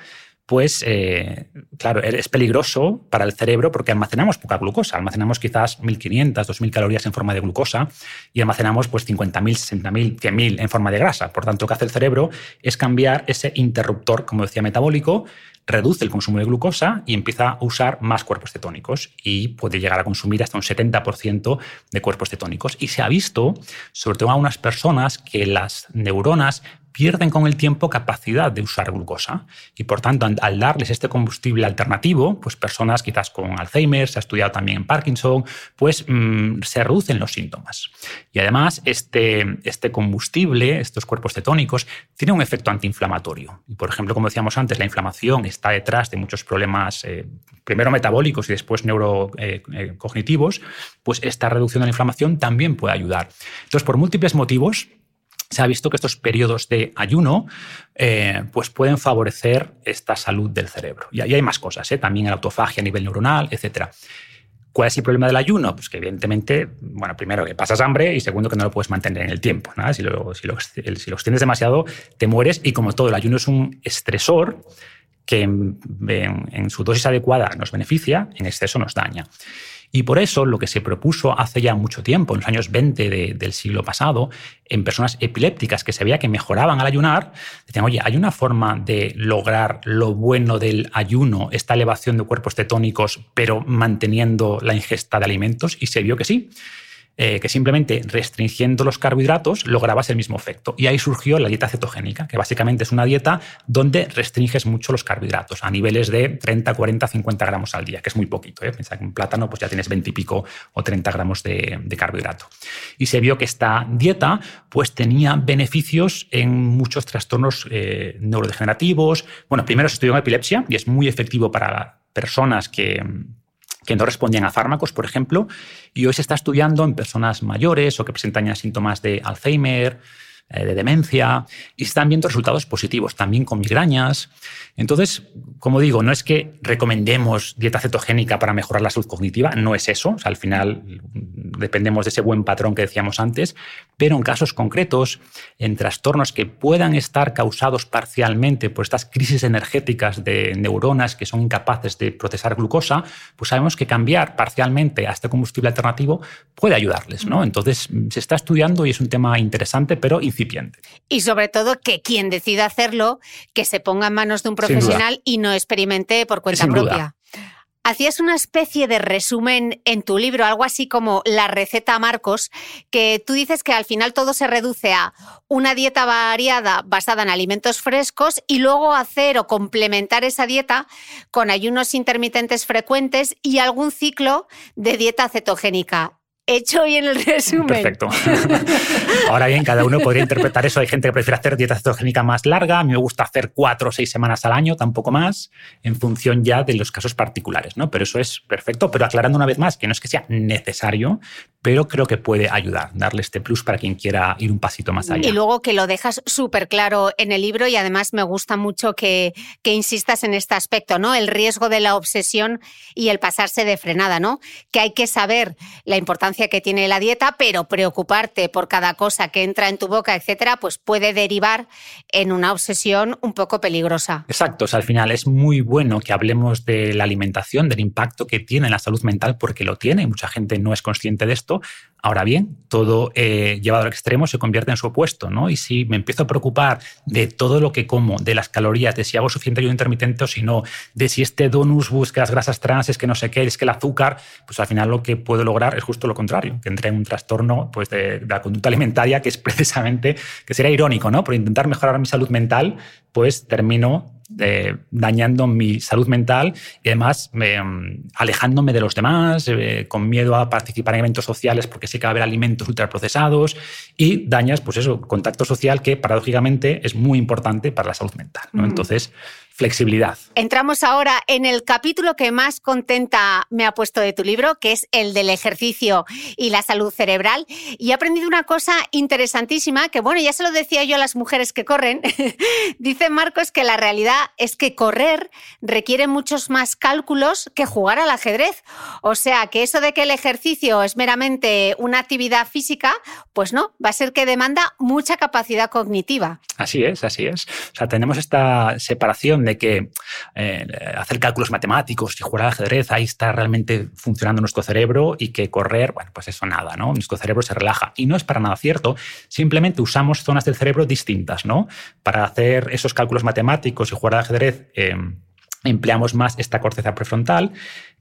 pues eh, claro, es peligroso para el cerebro porque almacenamos poca glucosa. Almacenamos quizás 1.500, 2.000 calorías en forma de glucosa y almacenamos pues 50.000, 60.000, 100.000 en forma de grasa. Por tanto, lo que hace el cerebro es cambiar ese interruptor, como decía, metabólico, reduce el consumo de glucosa y empieza a usar más cuerpos cetónicos y puede llegar a consumir hasta un 70% de cuerpos cetónicos. Y se ha visto, sobre todo a unas personas, que las neuronas pierden con el tiempo capacidad de usar glucosa. Y por tanto, al darles este combustible alternativo, pues personas quizás con Alzheimer, se ha estudiado también en Parkinson, pues mm, se reducen los síntomas. Y además, este, este combustible, estos cuerpos cetónicos, tienen un efecto antiinflamatorio. Y por ejemplo, como decíamos antes, la inflamación está detrás de muchos problemas, eh, primero metabólicos y después neurocognitivos, eh, eh, pues esta reducción de la inflamación también puede ayudar. Entonces, por múltiples motivos, se ha visto que estos periodos de ayuno eh, pues pueden favorecer esta salud del cerebro. Y hay más cosas, ¿eh? también la autofagia a nivel neuronal, etc. ¿Cuál es el problema del ayuno? Pues que evidentemente, bueno, primero que pasas hambre y segundo que no lo puedes mantener en el tiempo. Si, lo, si, lo, extiendes demasiado, te mueres y como todo, el ayuno es un estresor que en su dosis adecuada nos beneficia, en exceso nos daña. Y por eso lo que se propuso hace ya mucho tiempo, en los años 20 del siglo pasado, en personas epilépticas que se veía que mejoraban al ayunar, decían, oye, ¿hay una forma de lograr lo bueno del ayuno, esta elevación de cuerpos cetónicos, pero manteniendo la ingesta de alimentos? Y se vio que sí. Eh, que simplemente restringiendo los carbohidratos lograbas el mismo efecto. Y ahí surgió la dieta cetogénica, que básicamente es una dieta donde restringes mucho los carbohidratos a niveles de 30, 40, 50 gramos al día, que es muy poquito. ¿eh? Piensa que un plátano pues ya tienes 20 y pico o 30 gramos de, carbohidrato. Y se vio que esta dieta pues tenía beneficios en muchos trastornos eh, neurodegenerativos. Bueno, primero se estudió en epilepsia y es muy efectivo para personas que que no respondían a fármacos, por ejemplo, y hoy se está estudiando en personas mayores o que presentan ya síntomas de Alzheimer, de demencia, y están viendo resultados positivos, también con migrañas. Entonces, como digo, no es que recomendemos dieta cetogénica para mejorar la salud cognitiva, no es eso, al final dependemos de ese buen patrón que decíamos antes, pero en casos concretos, en trastornos que puedan estar causados parcialmente por estas crisis energéticas de neuronas que son incapaces de procesar glucosa, pues sabemos que cambiar parcialmente a este combustible alternativo puede ayudarles. ¿no? Entonces, se está estudiando y es un tema interesante, pero Y sobre todo que quien decida hacerlo, que se ponga en manos de un profesional y no experimente por cuenta propia. Hacías una especie de resumen en tu libro, algo así como la receta Marcos, que tú dices que al final todo se reduce a una dieta variada basada en alimentos frescos y luego hacer o complementar esa dieta con ayunos intermitentes frecuentes y algún ciclo de dieta cetogénica hecho en el resumen. Perfecto. Ahora bien, cada uno podría interpretar eso. Hay gente que prefiere hacer dieta cetogénica más larga. A mí me gusta hacer cuatro o seis semanas al año, tampoco más, en función ya de los casos particulares. ¿no? Pero eso es perfecto. Pero aclarando una vez más que no es que sea necesario, pero creo que puede ayudar, darle este plus para quien quiera ir un pasito más allá. Y luego que lo dejas súper claro en el libro y además me gusta mucho que, que, insistas en este aspecto, ¿no? El riesgo de la obsesión y el pasarse de frenada, ¿no? Que hay que saber la importancia que tiene la dieta, pero preocuparte por cada cosa que entra en tu boca, etcétera, pues puede derivar en una obsesión un poco peligrosa. Exacto, al final es muy bueno que hablemos de la alimentación, del impacto que tiene en la salud mental, porque lo tiene y mucha gente no es consciente de esto Ahora bien, todo eh, llevado al extremo se convierte en su opuesto, ¿no? Y si me empiezo a preocupar de todo lo que como, de las calorías, de si hago suficiente ayuno intermitente o si no, de si este donus busca las grasas trans, es que no sé qué, es que el azúcar, pues al final lo que puedo lograr es justo lo contrario, que entre en un trastorno pues, de, de la conducta alimentaria que es precisamente, que sería irónico, ¿no? Por intentar mejorar mi salud mental, pues termino dañando mi salud mental y además mm, alejándome de los demás, eh, con miedo a participar en eventos sociales porque sé que va a haber alimentos ultraprocesados y dañas, pues eso, contacto social que paradójicamente es muy importante para la salud mental. ¿no? Entonces, flexibilidad. Entramos ahora en el capítulo que más contenta me ha puesto de tu libro, que es el del ejercicio y la salud cerebral. Y he aprendido una cosa interesantísima, que bueno, ya se lo decía yo a las mujeres que corren. Dice Marcos que la realidad es que correr requiere muchos más cálculos que jugar al ajedrez. O sea, que eso de que el ejercicio es meramente una actividad física, pues no, va a ser que demanda mucha capacidad cognitiva. Así es, así es. O sea, tenemos esta separación de que eh, hacer cálculos matemáticos y jugar al ajedrez, ahí está realmente funcionando nuestro cerebro y que correr, bueno, pues eso nada, ¿no? Nuestro cerebro se relaja. Y no es para nada cierto, simplemente usamos zonas del cerebro distintas, ¿no? Para hacer esos cálculos matemáticos y jugar al ajedrez. Eh, empleamos más esta corteza prefrontal.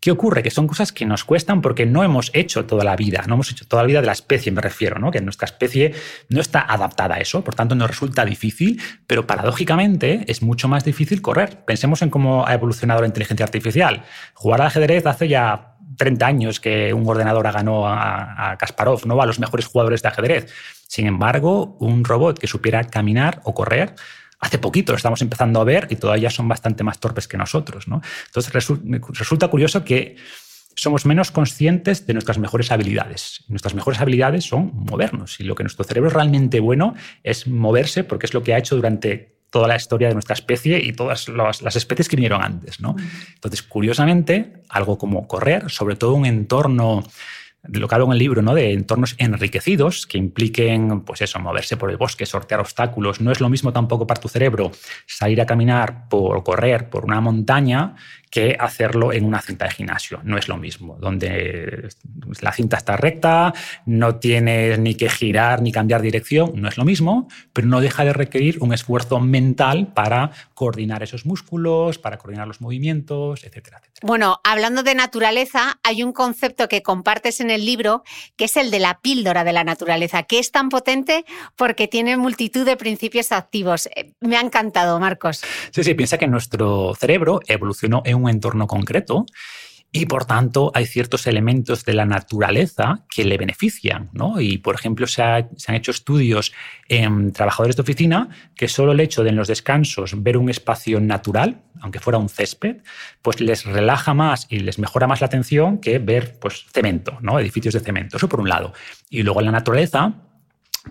¿Qué ocurre? Que son cosas que nos cuestan porque no hemos hecho toda la vida, no hemos hecho toda la vida de la especie, me refiero, que nuestra especie no está adaptada a eso, por tanto nos resulta difícil, pero paradójicamente es mucho más difícil correr. Pensemos en cómo ha evolucionado la inteligencia artificial. Jugar al ajedrez hace ya 30 años que un ordenador ganó a, a Kasparov, ¿no? a los mejores jugadores de ajedrez. Sin embargo, un robot que supiera caminar o correr hace poquito lo estamos empezando a ver y todavía son bastante más torpes que nosotros. ¿no? Entonces resulta curioso que somos menos conscientes de nuestras mejores habilidades. Nuestras mejores habilidades son movernos y lo que nuestro cerebro es realmente bueno es moverse porque es lo que ha hecho durante toda la historia de nuestra especie y todas las, especies que vinieron antes. ¿no? Entonces, curiosamente, algo como correr, sobre todo un entorno lo que hablo en el libro, ¿no? de entornos enriquecidos que impliquen, pues eso, moverse por el bosque, sortear obstáculos. No es lo mismo tampoco para tu cerebro salir a caminar por correr por una montaña que hacerlo en una cinta de gimnasio. No es lo mismo, donde la cinta está recta, no tienes ni que girar ni cambiar dirección, no es lo mismo, pero no deja de requerir un esfuerzo mental para coordinar esos músculos, para coordinar los movimientos, etcétera, etcétera. Bueno, hablando de naturaleza, hay un concepto que compartes en el libro, que es el de la píldora de la naturaleza, que es tan potente porque tiene multitud de principios activos. Eh, me ha encantado, Marcos. Sí, sí, piensa que nuestro cerebro evolucionó en un entorno concreto y por tanto hay ciertos elementos de la naturaleza que le benefician. ¿no? Y por ejemplo se, han hecho estudios en trabajadores de oficina que solo el hecho de en los descansos ver un espacio natural, aunque fuera un césped, pues les relaja más y les mejora más la atención que ver pues, cemento, ¿no? edificios de cemento. Eso por un lado. Y luego en la naturaleza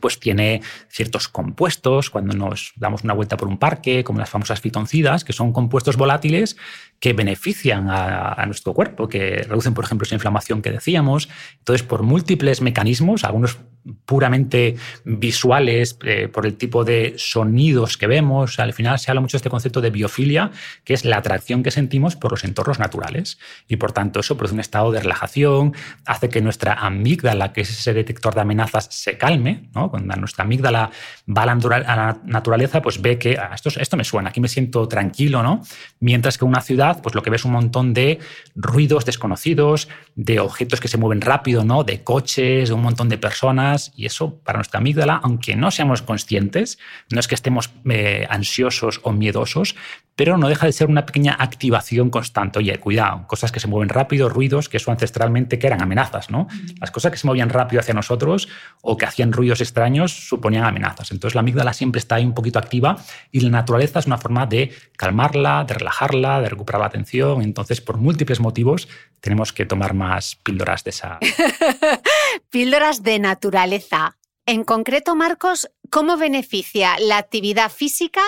pues tiene ciertos compuestos, cuando nos damos una vuelta por un parque, como las famosas fitoncidas, que son compuestos volátiles que benefician a, nuestro cuerpo, que reducen, por ejemplo, esa inflamación que decíamos. Entonces, por múltiples mecanismos, algunos puramente visuales, eh, por el tipo de sonidos que vemos. Al final se habla mucho de este concepto de biofilia, que es la atracción que sentimos por los entornos naturales. Y por tanto, eso produce un estado de relajación, hace que nuestra amígdala, que es ese detector de amenazas, se calme. Cuando nuestra amígdala va a la naturaleza, pues ve que ah, esto, esto me suena, aquí me siento tranquilo, ¿no? Mientras que una ciudad, pues lo que ves es un montón de ruidos desconocidos, de objetos que se mueven rápido, ¿no? De coches, de un montón de personas y eso para nuestra amígdala, aunque no seamos conscientes, no es que estemos eh, ansiosos o miedosos, pero no deja de ser una pequeña activación constante. Oye, cuidado, cosas que se mueven rápido, ruidos, que eso ancestralmente que eran amenazas, ¿no? Las cosas que se movían rápido hacia nosotros o que hacían ruidos extraños suponían amenazas. Entonces la amígdala siempre está ahí un poquito activa y la naturaleza es una forma de calmarla, de relajarla, de recuperar la atención. Entonces, por múltiples motivos, tenemos que tomar más píldoras de esa. píldoras de naturaleza. En concreto, Marcos, ¿cómo beneficia la actividad física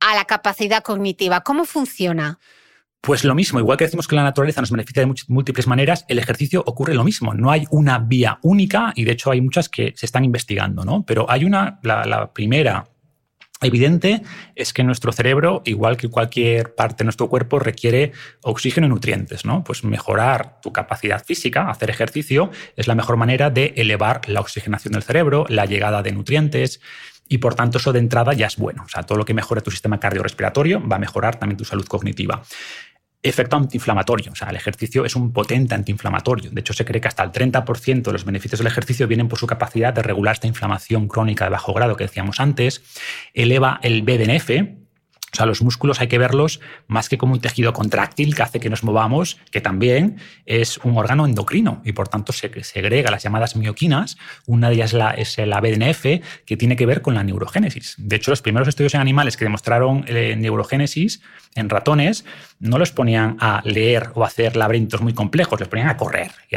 a la capacidad cognitiva? ¿Cómo funciona? Pues lo mismo, igual que decimos que la naturaleza nos beneficia de múltiples maneras, el ejercicio ocurre lo mismo. No hay una vía única y de hecho hay muchas que se están investigando, ¿no? Pero hay una, la primera evidente es que nuestro cerebro, igual que cualquier parte de nuestro cuerpo, requiere oxígeno y nutrientes. ¿no? Pues mejorar tu capacidad física, hacer ejercicio, es la mejor manera de elevar la oxigenación del cerebro, la llegada de nutrientes. Y por tanto, eso de entrada ya es bueno. O sea, todo lo que mejore tu sistema cardiorrespiratorio va a mejorar también tu salud cognitiva efecto antiinflamatorio. O sea, el ejercicio es un potente antiinflamatorio. De hecho, se cree que hasta el 30% de los beneficios del ejercicio vienen por su capacidad de regular esta inflamación crónica de bajo grado que decíamos antes. Eleva el BDNF, o sea, los músculos hay que verlos más que como un tejido contráctil que hace que nos movamos, que también es un órgano endocrino y por tanto se segrega las llamadas mioquinas. Una de ellas es la BDNF, que tiene que ver con la neurogénesis. De hecho, los primeros estudios en animales que demostraron eh, neurogénesis en ratones no los ponían a leer o hacer laberintos muy complejos, los ponían a correr. Y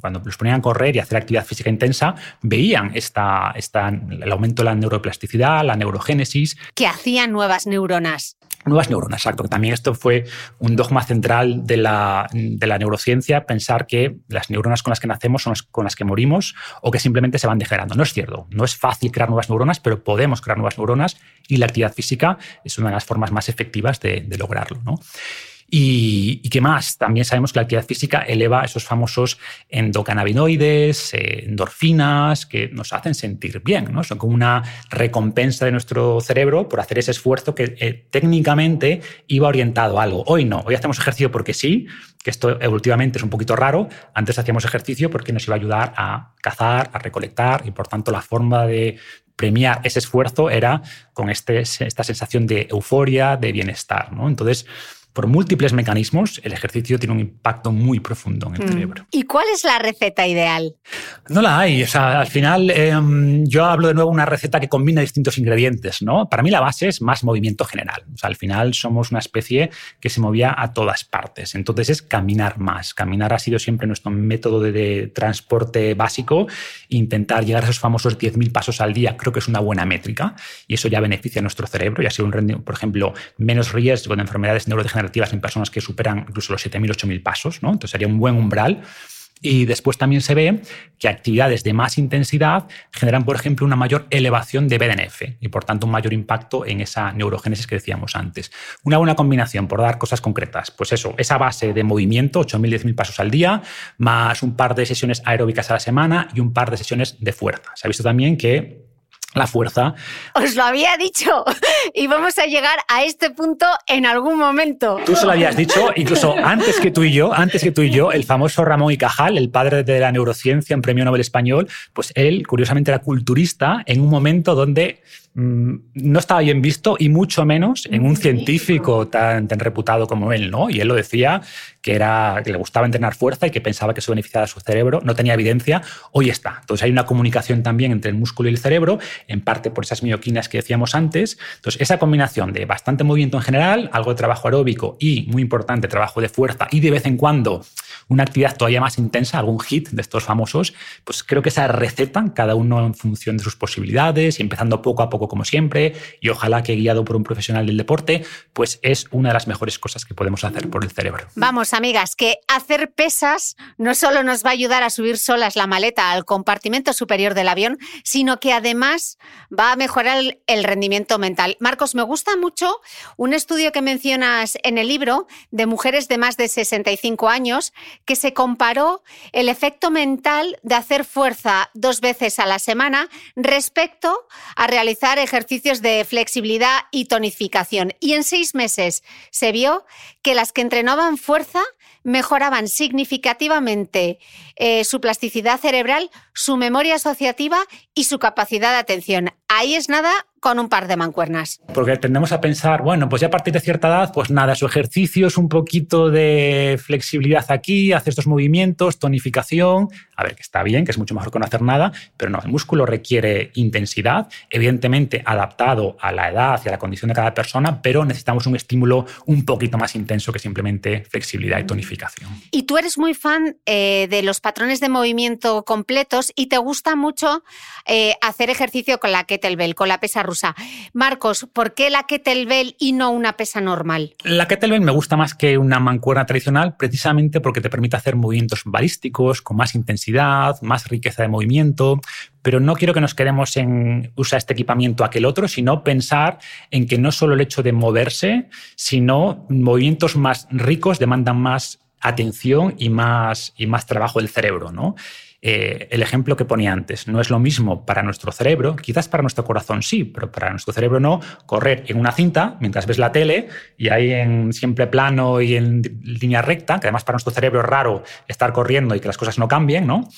cuando los ponían a correr y hacer actividad física intensa, veían esta, esta, el aumento de la neuroplasticidad, la neurogénesis. Que hacían nuevas neuronas. Nuevas neuronas, exacto. También esto fue un dogma central de la, de la, neurociencia, pensar que las neuronas con las que nacemos son las con las que morimos o que simplemente se van degenerando. No es cierto. No es fácil crear nuevas neuronas, pero podemos crear nuevas neuronas y la actividad física es una de las formas más efectivas de, de lograrlo. ¿no? Y, qué más? También sabemos que la actividad física eleva esos famosos endocannabinoides, eh, endorfinas, que nos hacen sentir bien, ¿no? Son como una recompensa de nuestro cerebro por hacer ese esfuerzo que eh, técnicamente iba orientado a algo. Hoy no, hoy hacemos ejercicio porque sí, que esto evolutivamente es un poquito raro. Antes hacíamos ejercicio porque nos iba a ayudar a cazar, a recolectar, y por tanto la forma de premiar ese esfuerzo era con este, esta sensación de euforia, de bienestar. ¿no? Entonces, por múltiples mecanismos, el ejercicio tiene un impacto muy profundo en el mm. cerebro. ¿Y cuál es la receta ideal? No la hay. O sea, al final, em, yo hablo de nuevo de una receta que combina distintos ingredientes. ¿no? Para mí la base es más movimiento general. O sea, al final somos una especie que se movía a todas partes. Entonces es caminar más. Caminar ha sido siempre nuestro método de, transporte básico. Intentar llegar a esos famosos 10.000 pasos al día creo que es una buena métrica y eso ya beneficia a nuestro cerebro y ha sido un rendimiento, por ejemplo, menos riesgo de enfermedades neurodegenerativas en personas que superan incluso los 7.000, 8.000 pasos, ¿no? Entonces sería un buen umbral. Y después también se ve que actividades de más intensidad generan, por ejemplo, una mayor elevación de BDNF y, por tanto, un mayor impacto en esa neurogénesis que decíamos antes. Una buena combinación, por dar cosas concretas, pues eso, esa base de movimiento, 8.000, 10.000 pasos al día, más un par de sesiones aeróbicas a la semana y un par de sesiones de fuerza. Se ha visto también que la fuerza. Os lo había dicho y vamos a llegar a este punto en algún momento. Tú se lo habías dicho, incluso antes que tú y yo, antes que tú y yo, el famoso Ramón y Cajal, el padre de la neurociencia en Premio Nobel Español, pues él curiosamente era culturista en un momento donde no estaba bien visto y mucho menos en un científico tan, tan, reputado como él, ¿no? Y él lo decía que, era, que le gustaba entrenar fuerza y que pensaba que eso beneficiaba a su cerebro, no tenía evidencia, hoy está. Entonces hay una comunicación también entre el músculo y el cerebro, en parte por esas mioquinas que decíamos antes. Entonces esa combinación de bastante movimiento en general, algo de trabajo aeróbico y, muy importante, trabajo de fuerza y de vez en cuando una actividad todavía más intensa, algún hit de estos famosos, pues creo que esa receta, cada uno en función de sus posibilidades y empezando poco a poco como siempre, y ojalá que guiado por un profesional del deporte, pues es una de las mejores cosas que podemos hacer por el cerebro. Vamos, amigas, que hacer pesas no solo nos va a ayudar a subir solas la maleta al compartimento superior del avión, sino que además va a mejorar el rendimiento mental. Marcos, me gusta mucho un estudio que mencionas en el libro de mujeres de más de 65 años que se comparó el efecto mental de hacer fuerza dos veces a la semana respecto a realizar ejercicios de flexibilidad y tonificación. Y en seis meses se vio que las que entrenaban fuerza mejoraban significativamente eh, su plasticidad cerebral, su memoria asociativa y su capacidad de atención. Ahí es nada con un par de mancuernas. Porque tendemos a pensar, bueno, pues ya a partir de cierta edad, pues nada, su ejercicio es un poquito de flexibilidad aquí, hace estos movimientos, tonificación. A ver, que está bien, que es mucho mejor que no hacer nada, pero no, el músculo requiere intensidad, evidentemente adaptado a la edad y a la condición de cada persona, pero necesitamos un estímulo un poquito más intenso que simplemente flexibilidad y tonificación. Y tú eres muy fan eh, de los patrones de movimiento completos y te gusta mucho eh, hacer ejercicio con la kettlebell, con la pesa rusa. Marcos, ¿por qué la kettlebell y no una pesa normal? La kettlebell me gusta más que una mancuerna tradicional precisamente porque te permite hacer movimientos balísticos con más intensidad, más riqueza de movimiento, pero no quiero que nos quedemos en usar este equipamiento aquel otro, sino pensar en que no solo el hecho de moverse, sino movimientos más ricos demandan más atención y más, y más trabajo del cerebro. ¿no? Eh, el ejemplo que ponía antes, no es lo mismo para nuestro cerebro, quizás para nuestro corazón sí, pero para nuestro cerebro no, correr en una cinta mientras ves la tele y ahí en siempre plano y en línea recta, que además para nuestro cerebro es raro estar corriendo y que las cosas no cambien, ¿no?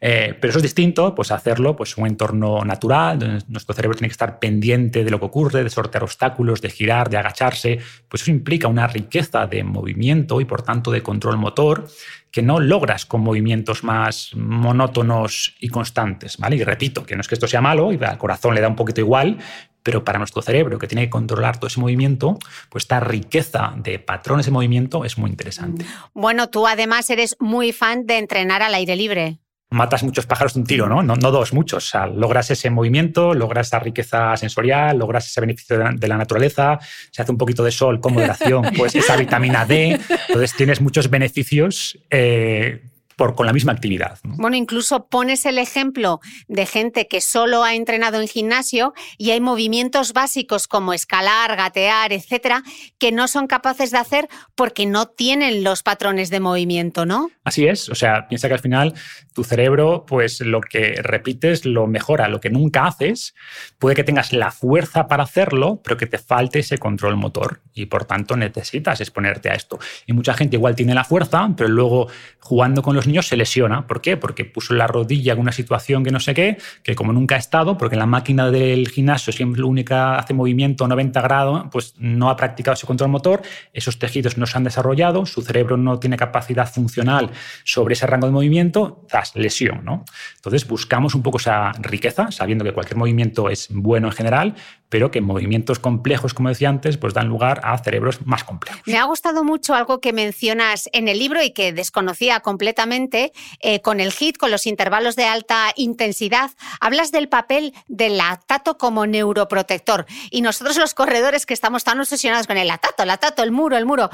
Eh, pero eso es distinto, pues hacerlo pues, un entorno natural, donde nuestro cerebro tiene que estar pendiente de lo que ocurre, de sortear obstáculos, de girar, de agacharse. Pues eso implica una riqueza de movimiento y por tanto de control motor que no logras con movimientos más monótonos y constantes. ¿vale? Y repito, que no es que esto sea malo y al corazón le da un poquito igual, pero para nuestro cerebro, que tiene que controlar todo ese movimiento, pues esta riqueza de patrones de movimiento es muy interesante. Bueno, tú además eres muy fan de entrenar al aire libre matas muchos pájaros de un tiro, ¿no? ¿no? dos, muchos. O sea, logras ese movimiento, logras esa riqueza sensorial, logras ese beneficio de la, naturaleza, se hace un poquito de sol con moderación, pues esa vitamina D. Entonces tienes muchos beneficios eh, por, con la misma actividad. Bueno, incluso pones el ejemplo de gente que solo ha entrenado en gimnasio y hay movimientos básicos como escalar, gatear, etcétera, que no son capaces de hacer porque no tienen los patrones de movimiento, ¿no? Así es. O sea, piensa que al final tu cerebro, pues lo que repites lo mejora. Lo que nunca haces, puede que tengas la fuerza para hacerlo, pero que te falte ese control motor y por tanto necesitas exponerte a esto. Y mucha gente igual tiene la fuerza, pero luego jugando con los niños se lesiona. ¿Por qué? Porque puso la rodilla en una situación que no sé qué, que como nunca ha estado, porque la máquina del gimnasio siempre la única hace movimiento 90 grados, pues no ha practicado ese control motor, esos tejidos no se han desarrollado, su cerebro no tiene capacidad funcional sobre ese rango de movimiento, lesión. ¿no? Entonces buscamos un poco esa riqueza, sabiendo que cualquier movimiento es bueno en general, pero que movimientos complejos, como decía antes, pues dan lugar a cerebros más complejos. Me ha gustado mucho algo que mencionas en el libro y que desconocía completamente eh, con el HIT, con los intervalos de alta intensidad. Hablas del papel del lactato como neuroprotector. Y nosotros los corredores que estamos tan obsesionados con el lactato, el lactato, el muro, el muro,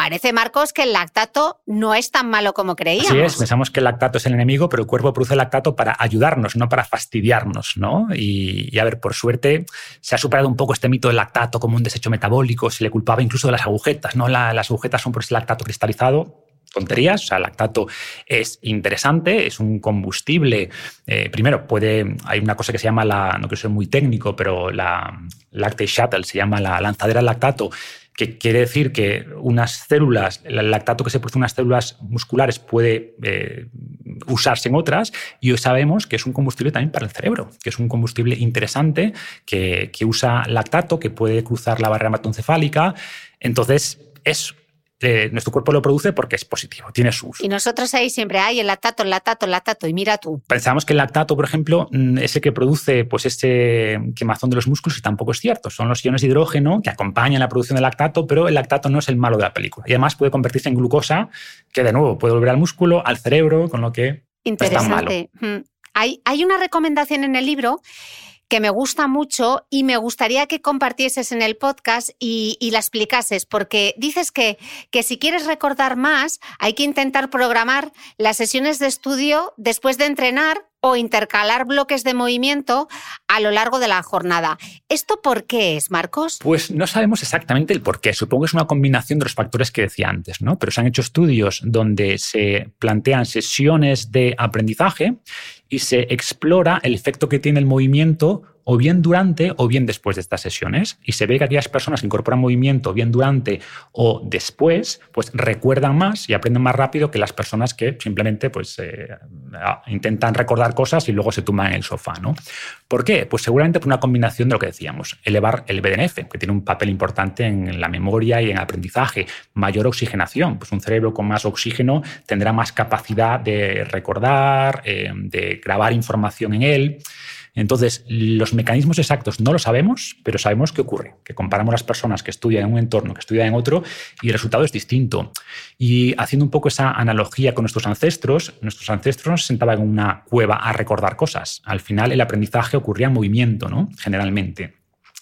Parece, Marcos, que el lactato no es tan malo como creíamos. Así es, pensamos que el lactato es el enemigo, pero el cuerpo produce lactato para ayudarnos, no para fastidiarnos, ¿no? Y, a ver, por suerte se ha superado un poco este mito del lactato como un desecho metabólico, se le culpaba incluso de las agujetas, ¿no? las agujetas son por ese lactato cristalizado, tonterías. O sea, el lactato es interesante, es un combustible. Eh, primero, puede. Hay una cosa que se llama la. No quiero ser muy técnico, pero la lactate shuttle se llama la lanzadera lactato que quiere decir que unas células, el lactato que se produce en unas células musculares puede eh, usarse en otras y hoy sabemos que es un combustible también para el cerebro, que es un combustible interesante que, que usa lactato, que puede cruzar la barrera hematoencefálica. Entonces, es eh, nuestro cuerpo lo produce porque es positivo, tiene su uso. Y nosotros ahí siempre hay el lactato, el lactato, el lactato, y mira tú. Pensamos que el lactato, por ejemplo, mm, es el que produce pues, ese quemazón de los músculos y tampoco es cierto. Son los iones de hidrógeno que acompañan la producción del lactato, pero el lactato no es el malo de la película. Y además puede convertirse en glucosa, que de nuevo puede volver al músculo, al cerebro, con lo que... Interesante. Mm. Hay, hay una recomendación en el libro que me gusta mucho y me gustaría que compartieses en el podcast y, la explicases, porque dices que, que si quieres recordar más, hay que intentar programar las sesiones de estudio después de entrenar o intercalar bloques de movimiento a lo largo de la jornada. ¿Esto por qué es, Marcos? Pues no sabemos exactamente el por qué. Supongo que es una combinación de los factores que decía antes, ¿no? Pero se han hecho estudios donde se plantean sesiones de aprendizaje y se explora el efecto que tiene el movimiento o bien durante o bien después de estas sesiones. Y se ve que aquellas personas que incorporan movimiento bien durante o después, pues recuerdan más y aprenden más rápido que las personas que simplemente pues, eh, intentan recordar cosas y luego se tumban en el sofá. ¿no? ¿Por qué? Pues seguramente por una combinación de lo que decíamos, elevar el BDNF, que tiene un papel importante en la memoria y en el aprendizaje, mayor oxigenación, pues un cerebro con más oxígeno tendrá más capacidad de recordar, eh, de grabar información en él. Entonces, los mecanismos exactos no lo sabemos, pero sabemos qué ocurre, que comparamos las personas que estudian en un entorno, que estudian en otro, y el resultado es distinto. Y haciendo un poco esa analogía con nuestros ancestros, nuestros ancestros se sentaban en una cueva a recordar cosas. Al final, el aprendizaje ocurría en movimiento, ¿no? Generalmente.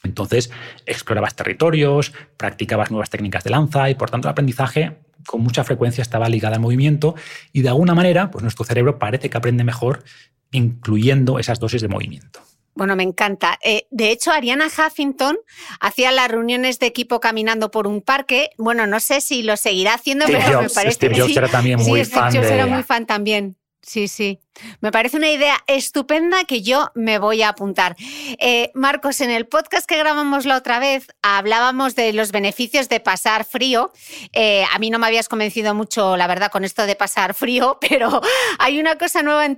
Entonces, explorabas territorios, practicabas nuevas técnicas de lanza y, por tanto, el aprendizaje con mucha frecuencia estaba ligado al movimiento y de alguna manera, pues nuestro cerebro parece que aprende mejor incluyendo esas dosis de movimiento. Bueno, me encanta. Eh, de hecho, Ariana Huffington hacía las reuniones de equipo caminando por un parque. Bueno, no sé si lo seguirá haciendo, pero me parece Steve Jobs era también muy fan. Steve Jobs era muy fan también. Sí, sí. Me parece una idea estupenda que yo me voy a apuntar. Eh, Marcos, en el podcast que grabamos la otra vez hablábamos de los beneficios de pasar frío. Eh, a mí no me habías convencido mucho, la verdad, con esto de pasar frío, pero hay una cosa nueva en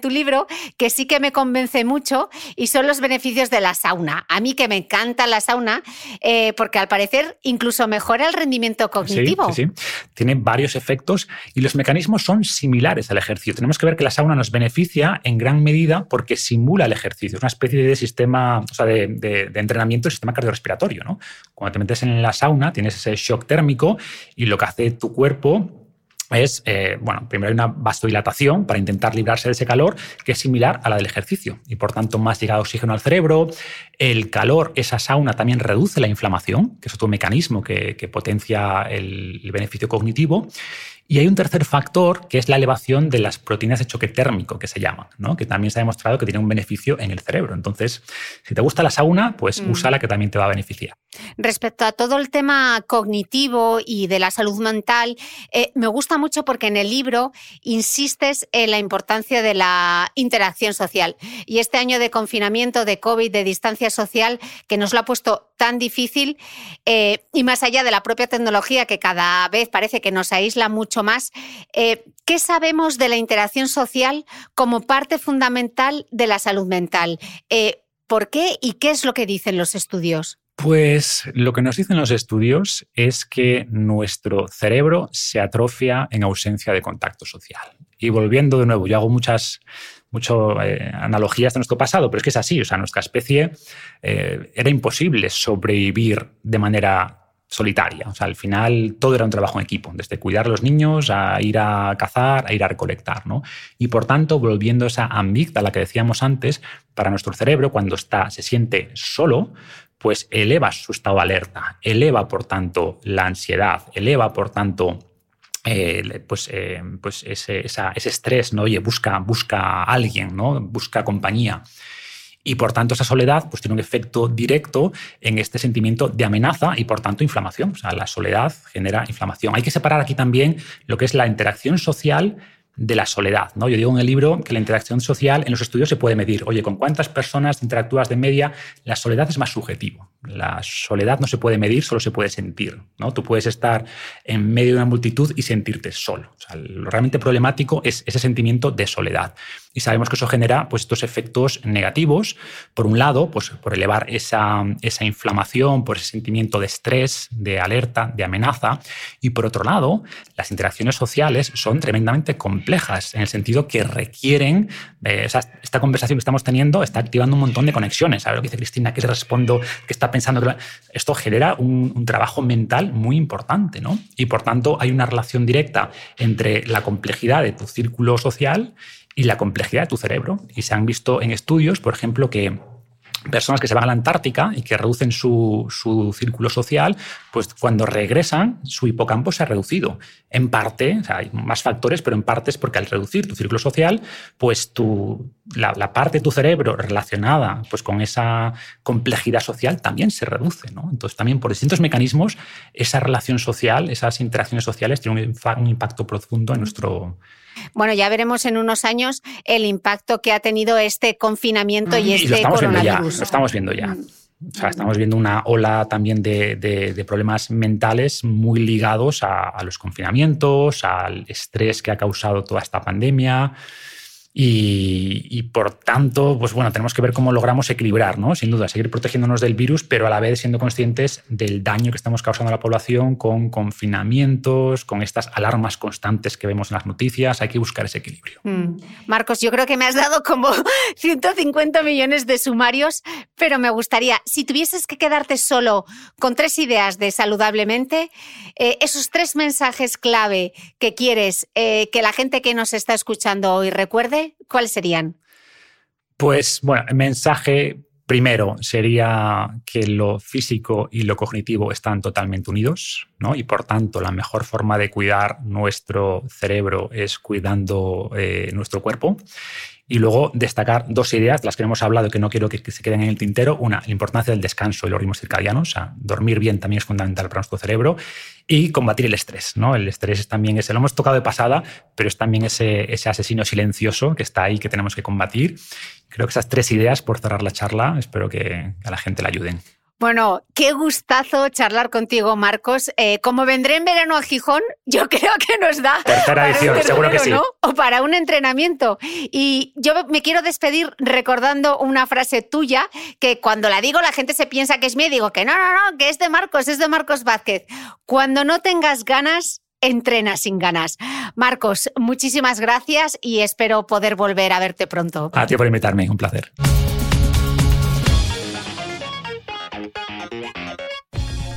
tu, libro que sí que me convence mucho y son los beneficios de la sauna. A mí que me encanta la sauna eh, porque al parecer incluso mejora el rendimiento cognitivo. Sí, sí, sí. Tiene varios efectos y los mecanismos son similares al ejercicio. Tenemos que ver que la sauna nos beneficia en gran medida porque simula el ejercicio. Es una especie de sistema, de, entrenamiento del sistema cardiorrespiratorio. ¿no? Cuando te metes en la sauna, tienes ese shock térmico y lo que hace tu cuerpo es, eh, bueno, primero hay una vasodilatación para intentar librarse de ese calor que es similar a la del ejercicio y por tanto más llegada de oxígeno al cerebro. El calor, esa sauna también reduce la inflamación, que es otro mecanismo que, potencia el beneficio cognitivo. Y hay un tercer factor que es la elevación de las proteínas de choque térmico, que se llaman, ¿no? que también se ha demostrado que tiene un beneficio en el cerebro. Entonces, si te gusta la sauna, pues mm. úsala que también te va a beneficiar. Respecto a todo el tema cognitivo y de la salud mental, eh, me gusta mucho porque en el libro insistes en la importancia de la interacción social. Y este año de confinamiento, de COVID, de distancia social, que nos lo ha puesto tan difícil, eh, y más allá de la propia tecnología que cada vez parece que nos aísla mucho más, eh, ¿qué sabemos de la interacción social como parte fundamental de la salud mental? ¿Por qué y qué es lo que dicen los estudios? Pues lo que nos dicen los estudios es que nuestro cerebro se atrofia en ausencia de contacto social. Y volviendo de nuevo, yo hago muchas, eh, analogías de nuestro pasado, pero es que es así. O sea, nuestra especie eh, era imposible sobrevivir de manera solitaria. O sea, al final todo era un trabajo en equipo, desde cuidar a los niños a ir a cazar, a ir a recolectar. ¿no? Y por tanto, volviendo a esa amígdala que decíamos antes, para nuestro cerebro, cuando está, se siente solo, pues eleva su estado de alerta, eleva por tanto la ansiedad, eleva por tanto eh, pues, eh, pues ese, ese, estrés, ¿no? Oye, busca, busca a alguien, ¿no? Busca compañía. Y por tanto, esa soledad pues, tiene un efecto directo en este sentimiento de amenaza y por tanto inflamación. O sea, la soledad genera inflamación. Hay que separar aquí también lo que es la interacción social de la soledad. ¿no? Yo digo en el libro que la interacción social en los estudios se puede medir. Oye, ¿con cuántas personas interactúas de media? La soledad es más subjetivo. La soledad no se puede medir, solo se puede sentir. ¿no? Tú puedes estar en medio de una multitud y sentirte solo. lo realmente problemático es ese sentimiento de soledad. Y sabemos que eso genera pues, estos efectos negativos. Por un lado, pues, por elevar esa, esa inflamación, por ese sentimiento de estrés, de alerta, de amenaza. Y por otro lado, las interacciones sociales son tremendamente complejas, en el sentido que requieren, eh, esta conversación que estamos teniendo está activando un montón de conexiones. ¿Sabes lo que dice Cristina? ¿Qué le respondo? ¿Qué está pensando? Esto genera un, un trabajo mental muy importante, ¿no? Y por tanto hay una relación directa entre la complejidad de tu círculo social y la complejidad de tu cerebro. Y se han visto en estudios, por ejemplo, que personas que se van a la Antártica y que reducen su, círculo social, pues cuando regresan su hipocampo se ha reducido. En parte, hay más factores, pero en parte es porque al reducir tu círculo social, pues tu, la, parte de tu cerebro relacionada pues, con esa complejidad social también se reduce. ¿no? Entonces también por distintos mecanismos esa relación social, esas interacciones sociales tienen un impacto profundo en nuestro bueno, ya veremos en unos años el impacto que ha tenido este confinamiento y, este coronavirus. lo estamos viendo ya. Mm. O sea, estamos viendo una ola también de, problemas mentales muy ligados a, los confinamientos, al estrés que ha causado toda esta pandemia. Y, por tanto, pues bueno, tenemos que ver cómo logramos equilibrar, ¿no? Sin duda, seguir protegiéndonos del virus, pero a la vez siendo conscientes del daño que estamos causando a la población con confinamientos, con estas alarmas constantes que vemos en las noticias. Hay que buscar ese equilibrio. Mm. Marcos, yo creo que me has dado como 150 millones de sumarios, pero me gustaría, si tuvieses que quedarte solo con tres ideas de saludablemente, eh, esos tres mensajes clave que quieres eh, que la gente que nos está escuchando hoy recuerde, ¿cuáles serían? Pues bueno, el mensaje primero sería que lo físico y lo cognitivo están totalmente unidos, ¿no? Y por tanto, la mejor forma de cuidar nuestro cerebro es cuidando eh, nuestro cuerpo. Y luego destacar dos ideas de las que hemos hablado que no quiero que, se queden en el tintero. Una, la importancia del descanso y los ritmos circadianos. O sea, dormir bien también es fundamental para nuestro cerebro. Y combatir el estrés. ¿no? El estrés también ese, lo hemos tocado de pasada, pero es también ese, ese asesino silencioso que está ahí que tenemos que combatir. Creo que esas tres ideas, por cerrar la charla, espero que a la gente la ayuden. Bueno, qué gustazo charlar contigo, Marcos. Eh, como vendré en verano a Gijón, yo creo que nos da. Tercera edición, seguro que sí. O para un entrenamiento. Y yo me quiero despedir recordando una frase tuya que cuando la digo la gente se piensa que es mía. Digo que no, no, no, que es de Marcos, es de Marcos Vázquez. Cuando no tengas ganas, entrena sin ganas. Marcos, muchísimas gracias y espero poder volver a verte pronto. A ti por invitarme, un placer.